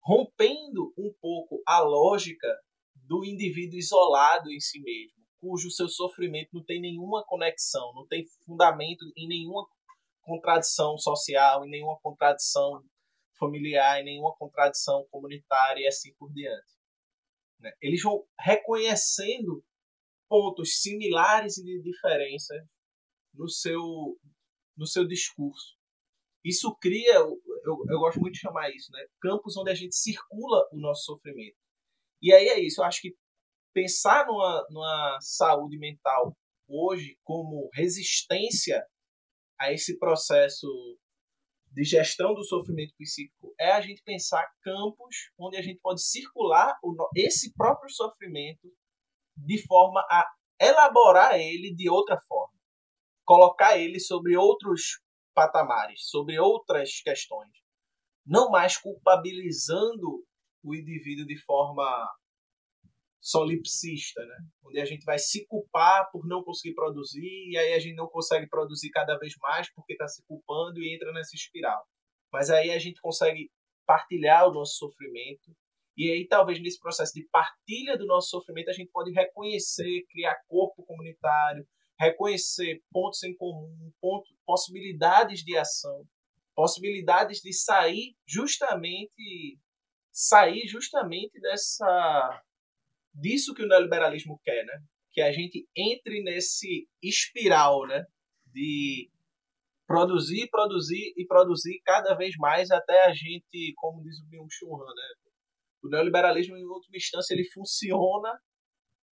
Rompendo um pouco a lógica do indivíduo isolado em si mesmo, cujo seu sofrimento não tem nenhuma conexão, não tem fundamento em nenhuma contradição social, em nenhuma contradição familiar, em nenhuma contradição comunitária e assim por diante. Né? Eles vão reconhecendo pontos similares e de diferença no seu, no seu discurso. Isso cria, eu, eu gosto muito de chamar isso, né? campos onde a gente circula o nosso sofrimento. E aí é isso, eu acho que pensar numa, numa saúde mental hoje como resistência a esse processo de gestão do sofrimento psíquico é a gente pensar campos onde a gente pode circular esse próprio sofrimento de forma a elaborar ele de outra forma, colocar ele sobre outros patamares, sobre outras questões, não mais culpabilizando o indivíduo de forma solipsista, né? Onde a gente vai se culpar por não conseguir produzir e aí a gente não consegue produzir cada vez mais porque está se culpando e entra nessa espiral. Mas aí a gente consegue partilhar o nosso sofrimento e aí talvez nesse processo de partilha do nosso sofrimento a gente pode reconhecer, criar corpo comunitário, reconhecer pontos em comum, pontos, possibilidades de ação, possibilidades de sair justamente sair justamente dessa disso que o neoliberalismo quer, né? Que a gente entre nesse espiral, né? De produzir, produzir e produzir cada vez mais até a gente, como diz o Byung-Chul Han, né? O neoliberalismo, em última instância, ele funciona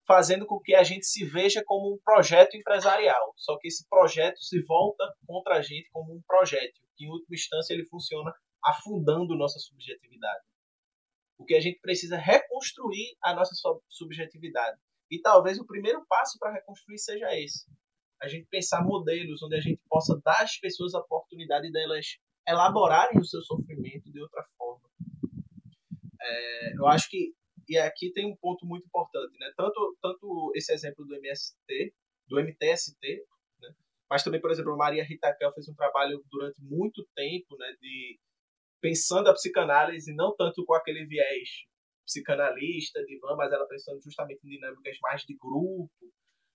fazendo com que a gente se veja como um projeto empresarial. Só que esse projeto se volta contra a gente como um projeto, que em última instância ele funciona afundando nossa subjetividade. O que a gente precisa reconstruir a nossa subjetividade. E talvez o primeiro passo para reconstruir seja esse. A gente pensar modelos onde a gente possa dar às pessoas a oportunidade delas elaborarem o seu sofrimento de outra forma. É, eu acho que e aqui tem um ponto muito importante, né? Tanto tanto esse exemplo do MST, do MTST, né? mas também, por exemplo, a Maria Rita Kel fez um trabalho durante muito tempo, né, de pensando a psicanálise não tanto com aquele viés psicanalista de Van, mas ela pensando justamente em dinâmicas mais de grupo.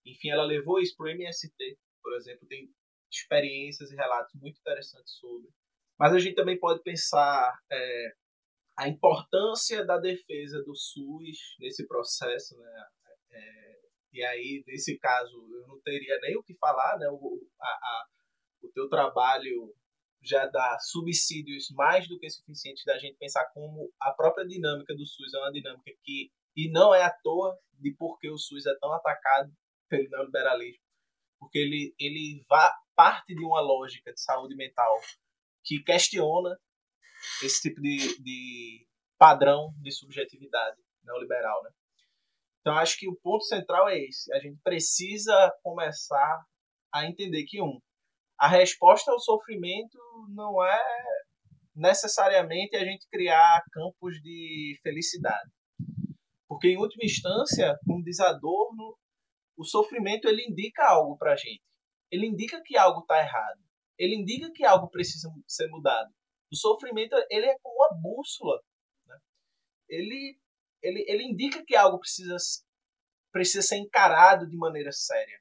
Enfim, ela levou isso para o MST, por exemplo, tem experiências e relatos muito interessantes sobre. Mas a gente também pode pensar é, a importância da defesa do SUS nesse processo, né? É, e aí, nesse caso, eu não teria nem o que falar, né? O, a, a, o teu trabalho já dá subsídios mais do que suficientes da gente pensar como a própria dinâmica do SUS é uma dinâmica que e não é à toa de por que o SUS é tão atacado pelo neoliberalismo, porque ele ele vá parte de uma lógica de saúde mental que questiona esse tipo de, de padrão de subjetividade neoliberal, né? Então acho que o ponto central é esse. A gente precisa começar a entender que um a resposta ao sofrimento não é necessariamente a gente criar campos de felicidade. Porque, em última instância, como diz Adorno, o sofrimento ele indica algo para a gente. Ele indica que algo está errado. Ele indica que algo precisa ser mudado. O sofrimento ele é como uma bússola. Né? Ele, ele, ele indica que algo precisa, precisa ser encarado de maneira séria.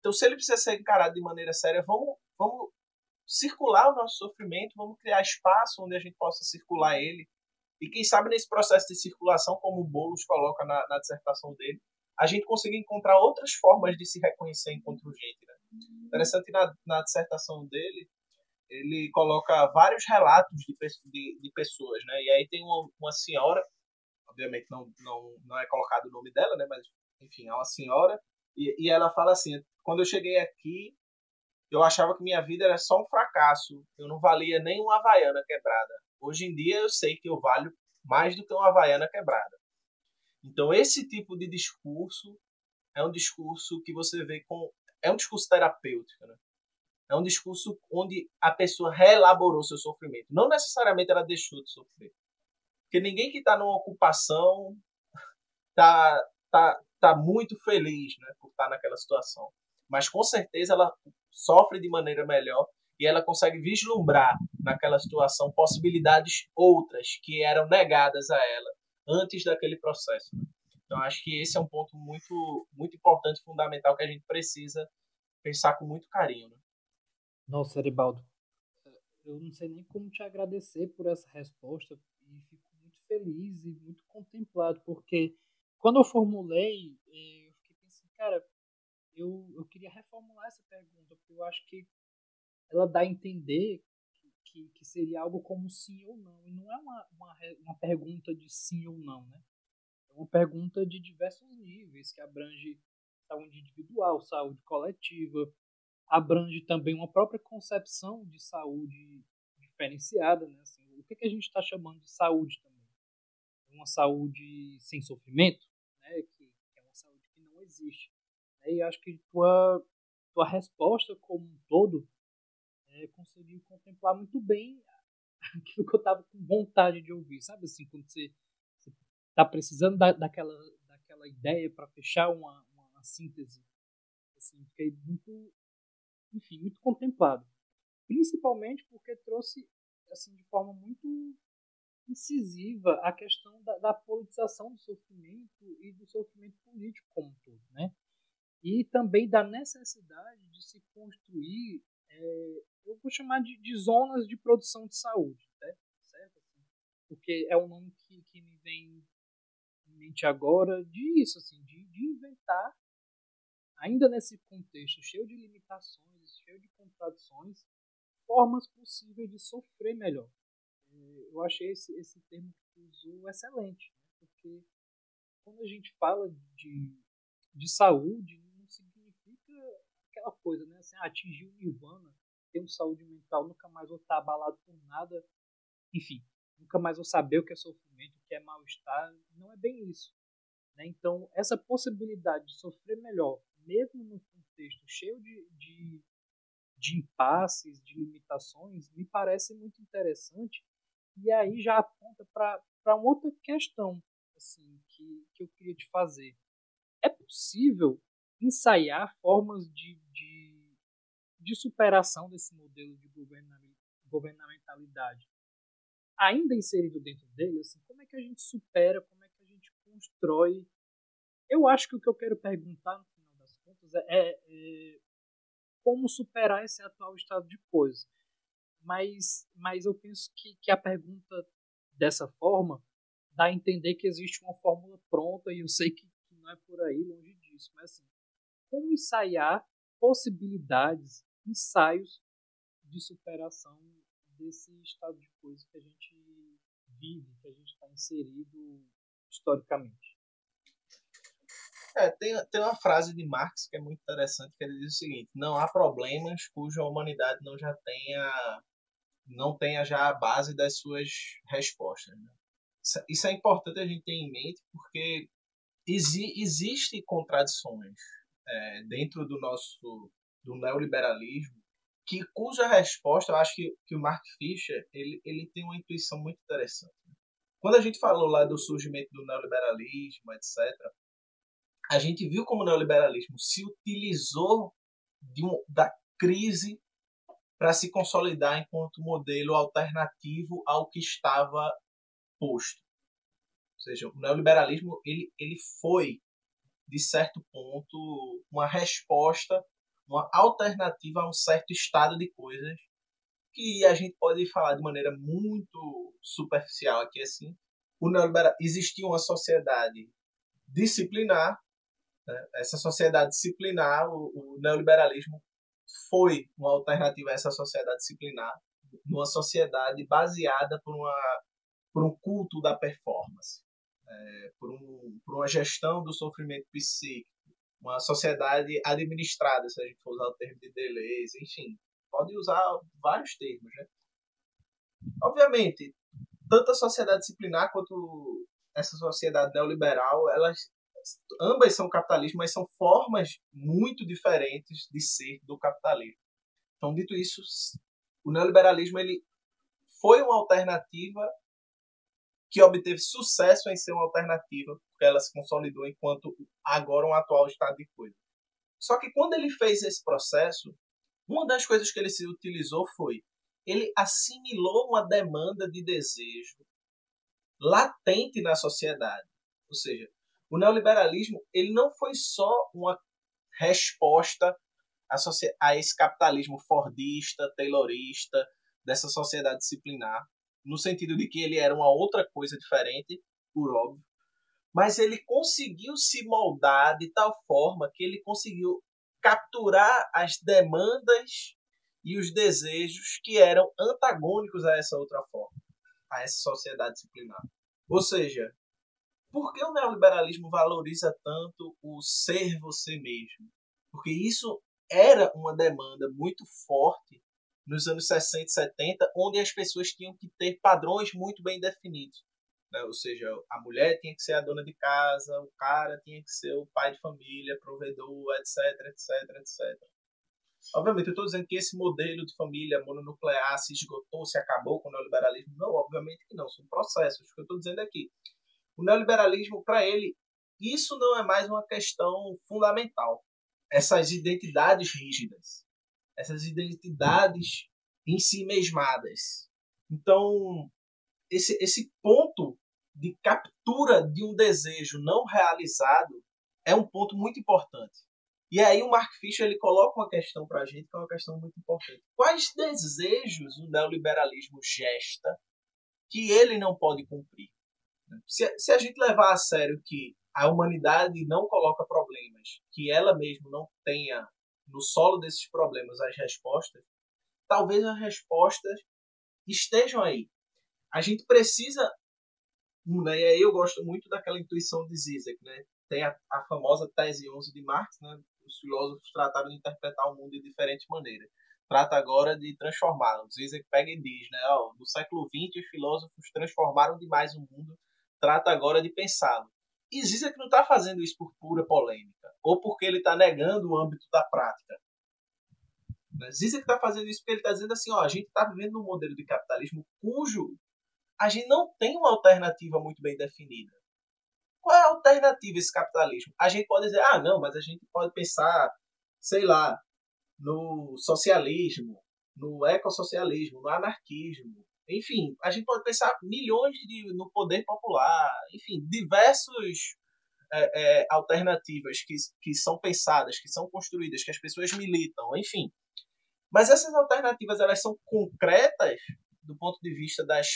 Então, se ele precisa ser encarado de maneira séria, vamos vamos circular o nosso sofrimento, vamos criar espaço onde a gente possa circular ele. E quem sabe nesse processo de circulação, como o Boulos coloca na, na dissertação dele, a gente conseguir encontrar outras formas de se reconhecer enquanto gente. Né? Interessante na, na dissertação dele, ele coloca vários relatos de, de, de pessoas, né? E aí tem uma, uma, senhora, obviamente não, não, não é colocado o nome dela, né? Mas, enfim, é uma senhora, e, e ela fala assim, quando eu cheguei aqui, eu achava que minha vida era só um fracasso. Eu não valia nem uma havaiana quebrada. Hoje em dia eu sei que eu valho mais do que uma havaiana quebrada. Então, esse tipo de discurso é um discurso que você vê com. É um discurso terapêutico, né? É um discurso onde a pessoa reelaborou seu sofrimento. Não necessariamente ela deixou de sofrer. Porque ninguém que está numa ocupação está tá, tá muito feliz né, por estar tá naquela situação. Mas com certeza ela sofre de maneira melhor e ela consegue vislumbrar naquela situação possibilidades outras que eram negadas a ela antes daquele processo. Né? Então acho que esse é um ponto muito muito importante, fundamental que a gente precisa pensar com muito carinho. Né? Nossa, Eribaldo, eu não sei nem como te agradecer por essa resposta e fico muito feliz e muito contemplado, porque quando eu formulei, eh, eu fiquei pensando, cara, eu, eu queria reformular essa pergunta, porque eu acho que ela dá a entender que, que seria algo como sim ou não. E não é uma, uma, uma pergunta de sim ou não, né? É uma pergunta de diversos níveis, que abrange saúde individual, saúde coletiva, abrange também uma própria concepção de saúde diferenciada, né? Assim, o que, que a gente está chamando de saúde também? Uma saúde sem sofrimento, né? Que, que, é uma saúde que não existe. Né? E acho que tua tua resposta como um todo é, conseguiu contemplar muito bem aquilo que eu estava com vontade de ouvir, sabe assim, quando você está precisando da, daquela daquela ideia para fechar uma, uma, uma síntese, assim, fiquei muito enfim, muito contemplado. Principalmente porque trouxe, assim, de forma muito incisiva a questão da, da politização do sofrimento e do sofrimento político como um todo, né? E também da necessidade de se construir, é, eu vou chamar de, de, zonas de produção de saúde, né? certo? Porque é um nome que, que me vem em mente agora disso, assim, de, de inventar ainda nesse contexto cheio de limitações, cheio de contradições, formas possíveis de sofrer melhor. É, eu achei esse, esse termo que usou excelente, né? porque quando a gente fala de, de saúde, aquela coisa, né? Assim, ah, atingir o nirvana, ter um saúde mental, nunca mais vou estar abalado por nada, enfim, nunca mais vou saber o que é sofrimento, o que é mal-estar. Não é bem isso. Né? Então, essa possibilidade de sofrer melhor mesmo num contexto cheio de, de, de impasses, de limitações, me parece muito interessante. E aí já aponta para uma outra questão assim, que, que eu queria te fazer. É possível ensaiar formas de, de, de superação desse modelo de governamentalidade ainda inserido dentro dele? Assim, como é que a gente supera, como é que a gente constrói? Eu acho que o que eu quero perguntar pontos é, é, é como superar esse atual estado de coisas. Mas, mas eu penso que, que a pergunta dessa forma dá a entender que existe uma fórmula pronta e eu sei que, que não é por aí, longe disso. Mas assim, como ensaiar possibilidades, ensaios de superação desse estado de coisas que a gente vive, que a gente está inserido historicamente. É, tem, tem uma frase de Marx que é muito interessante, que ele diz o seguinte, não há problemas cuja humanidade não já tenha não tenha já a base das suas respostas. Né? Isso é importante a gente ter em mente, porque exi existe contradições é, dentro do nosso do neoliberalismo que cuja resposta eu acho que, que o Mark Fisher ele, ele tem uma intuição muito interessante. Quando a gente falou lá do surgimento do neoliberalismo, etc., a gente viu como o neoliberalismo se utilizou um, da crise para se consolidar enquanto modelo alternativo ao que estava posto. Ou seja, o neoliberalismo ele, ele foi, de certo ponto, uma resposta, uma alternativa a um certo estado de coisas que a gente pode falar de maneira muito superficial aqui assim. O neoliberal existia uma sociedade disciplinar né? Essa sociedade disciplinar, o, o, neoliberalismo foi uma alternativa a essa sociedade disciplinar, numa sociedade baseada por, uma, por um culto da performance, é, por, um, por uma gestão do sofrimento psíquico, uma sociedade administrada, se a gente for usar o termo de Deleuze, enfim, pode usar vários termos, né? Obviamente, tanto a sociedade disciplinar quanto essa sociedade neoliberal, elas ambas são capitalismo, mas são formas muito diferentes de ser do capitalismo. Então, dito isso, o neoliberalismo ele foi uma alternativa que obteve sucesso em ser uma alternativa, porque ela se consolidou enquanto agora um atual estado de coisa. Só que quando ele fez esse processo, uma das coisas que ele se utilizou foi ele assimilou uma demanda de desejo latente na sociedade. Ou seja, o neoliberalismo ele não foi só uma resposta a, esse capitalismo fordista, taylorista, dessa sociedade disciplinar, no sentido de que ele era uma outra coisa diferente, por óbvio, mas ele conseguiu se moldar de tal forma que ele conseguiu capturar as demandas e os desejos que eram antagônicos a essa outra forma, a essa sociedade disciplinar. Ou seja, por que o neoliberalismo valoriza tanto o ser você mesmo? Porque isso era uma demanda muito forte nos anos 60 e 70, onde as pessoas tinham que ter padrões muito bem definidos. Né? Ou seja, a mulher tinha que ser a dona de casa, o cara tinha que ser o pai de família, provedor, etc, etc, etc. Obviamente, eu estou dizendo que esse modelo de família mononuclear se esgotou, se acabou com o neoliberalismo. Não, obviamente que não, são processos. O que eu estou dizendo aqui. O neoliberalismo, para ele, isso não é mais uma questão fundamental essas identidades rígidas, essas identidades em si mesmadas. Então, esse, esse ponto de captura de um desejo não realizado é um ponto muito importante. E aí o Mark Fisher ele coloca uma questão para a gente que é uma questão muito importante. Quais desejos o neoliberalismo gesta que ele não pode cumprir? Se, se a gente levar a sério que a humanidade não coloca problemas que ela mesma não tenha no solo desses problemas as respostas, talvez as respostas estejam aí. A gente precisa, né, e aí eu gosto muito daquela intuição de Zizek, né? Tem a, a famosa tese 11 de Marx, né? Os filósofos trataram de interpretar o mundo de diferentes maneiras. Trata agora de transformá-lo. Zizek pega e diz, né? Ó, no século XX os filósofos transformaram demais o mundo. Trata agora de pensá-lo. E Zizek não está fazendo isso por pura polêmica, ou porque ele está negando o âmbito da prática. Zizek está fazendo isso porque ele está dizendo assim, ó, a gente está vivendo num modelo de capitalismo cujo a gente não tem uma alternativa muito bem definida. Qual é a alternativa a esse capitalismo? A gente pode dizer, ah, não, mas a gente pode pensar, sei lá, no socialismo, no ecossocialismo, no anarquismo, enfim, a gente pode pensar milhões de, no poder popular, enfim, diversos é, é, alternativas que, que são pensadas, que são construídas, que as pessoas militam, enfim. Mas essas alternativas elas são concretas do ponto de vista das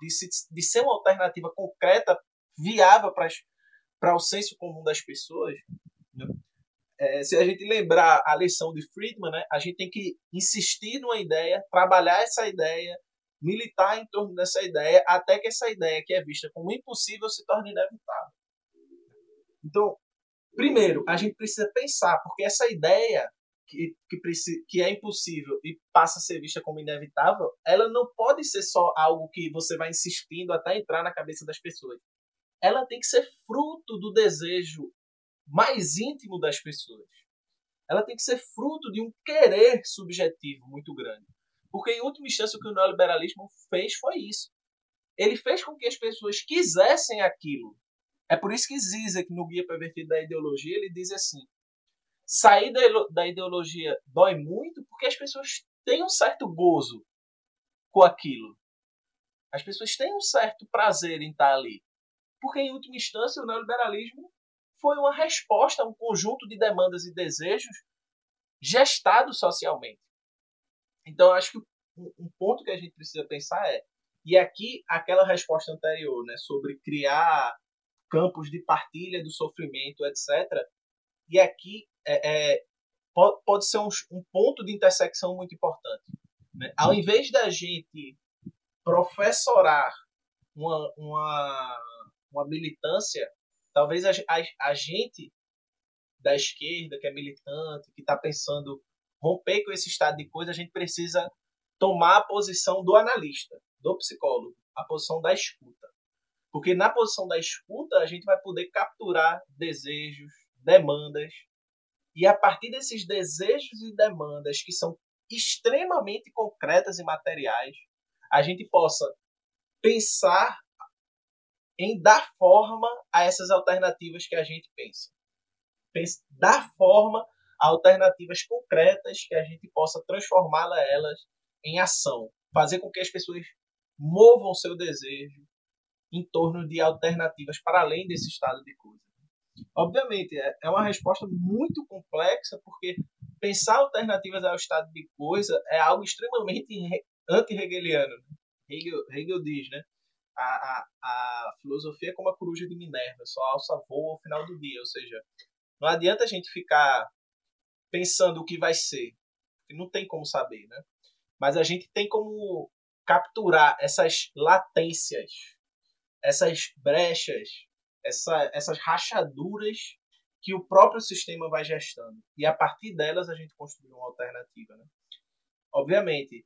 de, se, de ser uma alternativa concreta, viável para o senso comum das pessoas. Né? É, se a gente lembrar a lição de Friedman, né, a gente tem que insistir numa ideia, trabalhar essa ideia, militar em torno dessa ideia até que essa ideia que é vista como impossível se torne inevitável. Então, primeiro, a gente precisa pensar, porque essa ideia que, que, que é impossível e passa a ser vista como inevitável, ela não pode ser só algo que você vai insistindo até entrar na cabeça das pessoas. Ela tem que ser fruto do desejo mais íntimo das pessoas. Ela tem que ser fruto de um querer subjetivo muito grande. Porque, em última instância, o que o neoliberalismo fez foi isso. Ele fez com que as pessoas quisessem aquilo. É por isso que Zizek, no Guia Pervertido da Ideologia, ele diz assim: sair da ideologia dói muito porque as pessoas têm um certo gozo com aquilo. As pessoas têm um certo prazer em estar ali. Porque, em última instância, o neoliberalismo foi uma resposta a um conjunto de demandas e desejos gestados socialmente. Então, acho que um ponto que a gente precisa pensar é, e aqui aquela resposta anterior, né, sobre criar campos de partilha do sofrimento, etc. E aqui é, é pode, pode ser um, um, ponto de intersecção muito importante. Né? Ao invés da gente professorar uma, uma, uma militância, talvez a, a, a gente da esquerda, que é militante, que está pensando romper com esse estado de coisa, a gente precisa tomar a posição do analista, do psicólogo, a posição da escuta. Porque na posição da escuta, a gente vai poder capturar desejos, demandas, e a partir desses desejos e demandas que são extremamente concretas e materiais, a gente possa pensar em dar forma a essas alternativas que a gente pensa. Dar forma alternativas concretas que a gente possa transformá-las elas em ação. Fazer com que as pessoas movam seu desejo em torno de alternativas para além desse estado de coisa. Obviamente, é, é uma resposta muito complexa, porque pensar alternativas ao estado de coisa é algo extremamente anti-hegeliano. Hegel, Hegel diz, né? A, a, a filosofia é como a coruja de Minerva, só alça voa ao final do dia. Ou seja, não adianta a gente ficar pensando o que vai ser, não tem como saber, né? Mas a gente tem como capturar essas latências, essas brechas, essa, essas rachaduras que o próprio sistema vai gestando. E a partir delas a gente construir uma alternativa. Né? Obviamente,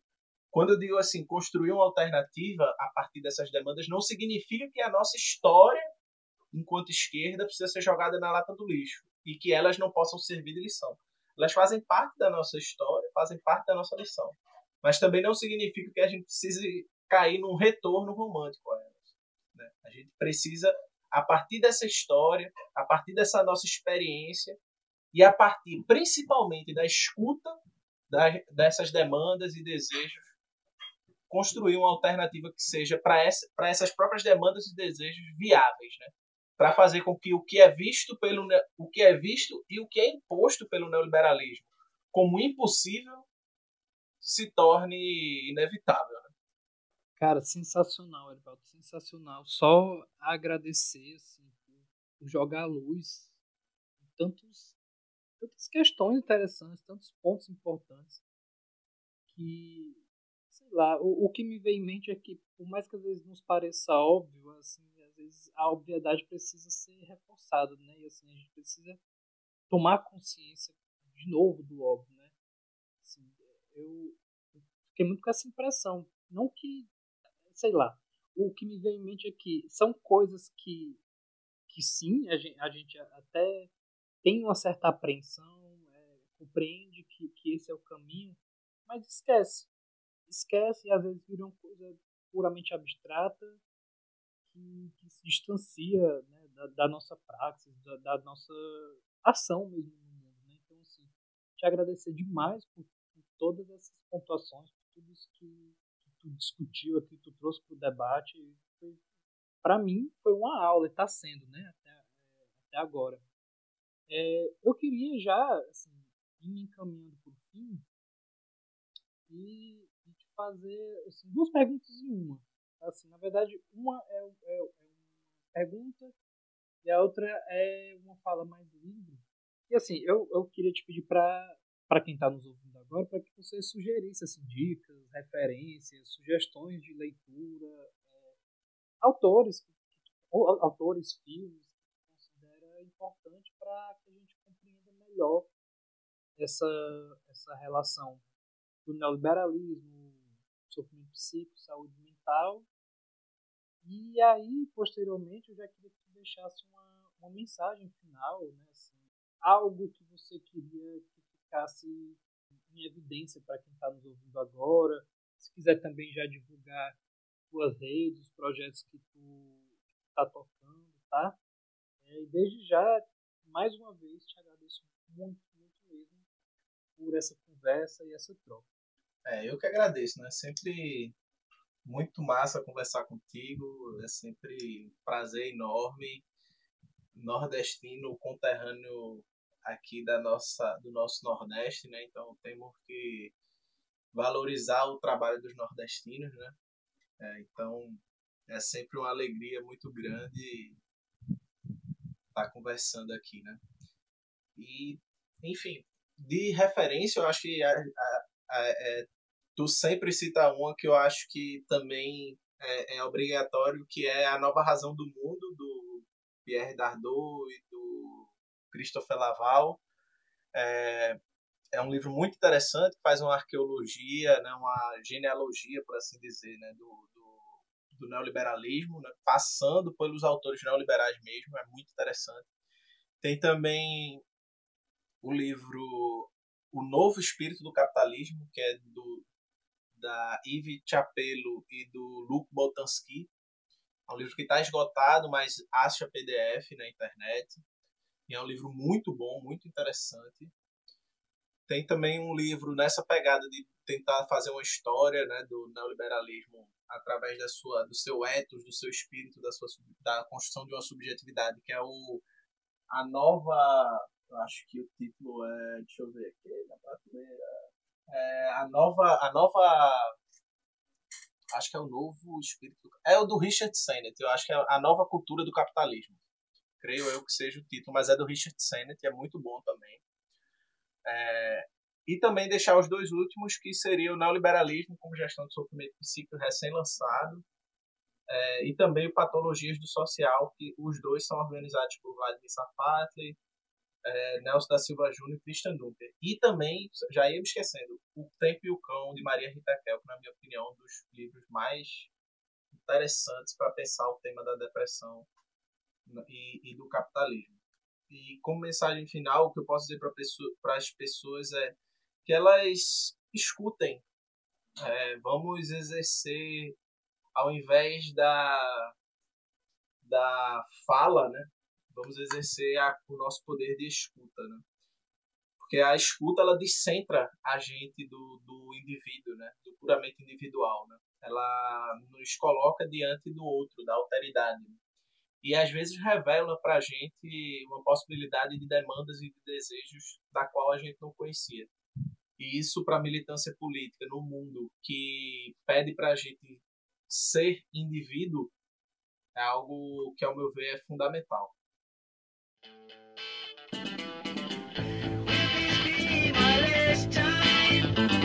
quando eu digo assim, construir uma alternativa a partir dessas demandas, não significa que a nossa história, enquanto esquerda, precisa ser jogada na lata do lixo e que elas não possam servir de lição. Elas fazem parte da nossa história, fazem parte da nossa lição. Mas também não significa que a gente precise cair num retorno romântico a elas. Né? A gente precisa a partir dessa história, a partir dessa nossa experiência e a partir principalmente da escuta dessas demandas e desejos, construir uma alternativa que seja para essa, essas próprias demandas e desejos viáveis, né? Para fazer com que o que é visto pelo o que é visto e o que é imposto pelo neoliberalismo como impossível se torne inevitável. Cara, sensacional, Edvaldo, sensacional. Só agradecer assim, por jogar a luz tantos, tantas questões interessantes, tantos pontos importantes que, sei lá, o, o que me vem em mente é que, por mais que às vezes nos pareça óbvio, assim, a obviedade precisa ser reforçada, né? E assim, a gente precisa tomar consciência de novo do óbvio, né? Assim, eu, fiquei muito com essa impressão. Não que sei lá. O que me vem em mente é que são coisas que, que sim, a gente, a gente até tem uma certa apreensão, é, compreende que, que esse é o caminho, mas esquece. Esquece e às vezes vira uma coisa puramente abstrata que, que se distancia né, da, da, nossa praxis, da, da, nossa ação mesmo no mundo. Né? Então, assim, te agradecer demais por, por todas essas pontuações, por tudo isso que, tu discutiu aqui, tu trouxe para o debate, para mim foi uma aula, está sendo, né, até, até agora. É, eu queria já, assim, ir me encaminhando por fim e, e te fazer assim, duas perguntas em uma. Assim, na verdade, uma é, é, é uma pergunta e a outra é uma fala mais livre. E assim, eu, eu queria te pedir para para quem está nos ouvindo agora, para que você sugerisse assim, dicas, referências, sugestões de leitura, é, autores, ou, autores, filmes que considera importante para que a gente compreenda melhor essa, essa relação do neoliberalismo, sofrimento psíquico, saúde mental. E aí, posteriormente, eu já queria que você deixasse uma, uma mensagem final, né, assim, algo que você queria ficasse em evidência para quem está nos ouvindo agora. Se quiser também já divulgar suas redes, os projetos que tu está tocando, tá? É, e desde já, mais uma vez, te agradeço muito, muito mesmo por essa conversa e essa troca. É, eu que agradeço, né? Sempre muito massa conversar contigo, é sempre um prazer enorme. Nordestino, conterrâneo aqui da nossa, do nosso Nordeste, né? Então temos que valorizar o trabalho dos nordestinos, né? É, então é sempre uma alegria muito grande estar conversando aqui, né? E, enfim, de referência, eu acho que a, a, a, é, tu sempre cita uma que eu acho que também é, é, obrigatório, que é A Nova Razão do Mundo, do Pierre Dardot e do Christopher Laval. É, é um livro muito interessante, faz uma arqueologia, né, uma genealogia, por assim dizer, né, do, do, do neoliberalismo, né? passando pelos autores neoliberais mesmo, é muito interessante. Tem também o livro O Novo Espírito do Capitalismo, que é do da Yves Chapelo e do Luc Boltanski. É um livro que está esgotado, mas acha PDF na internet. E é um livro muito bom, muito interessante. Tem também um livro nessa pegada de tentar fazer uma história né, do neoliberalismo através da sua, do seu ethos, do seu espírito, da, sua, da construção de uma subjetividade, que é o a nova. Acho que o título é. Deixa eu ver aqui na prateleira. É, a nova. A nova. Acho que é o novo espírito. É o do Richard Sennett. Eu acho que é a nova cultura do capitalismo. Creio eu que seja o título, mas é do Richard Sennett e é muito bom também. É, e também deixar os dois últimos, que seria o neoliberalismo como gestão de sofrimento psíquico recém-lançado, é, e também o Patologias do Social, que os dois são organizados por Vladimir Safatli, é, Nelson da Silva Júnior e Christian Dunker. E também, já ia me esquecendo, O Tempo e o Cão, de Maria Rita Kel, que na minha opinião é um dos livros mais interessantes para pensar o tema da depressão e, e do capitalismo. E como mensagem final, o que eu posso dizer para as pessoas é que elas escutem. É, vamos exercer, ao invés da, da fala, né? Vamos exercer a, o nosso poder de escuta, né? Porque a escuta, ela descentra a gente do, do indivíduo, né? Do puramente individual, né? Ela nos coloca diante do outro, da alteridade. E às vezes revela para a gente uma possibilidade de demandas e de desejos da qual a gente não conhecia. E isso para a militância política no mundo que pede para a gente ser indivíduo é algo que, ao meu ver, é fundamental. Will this be my last time?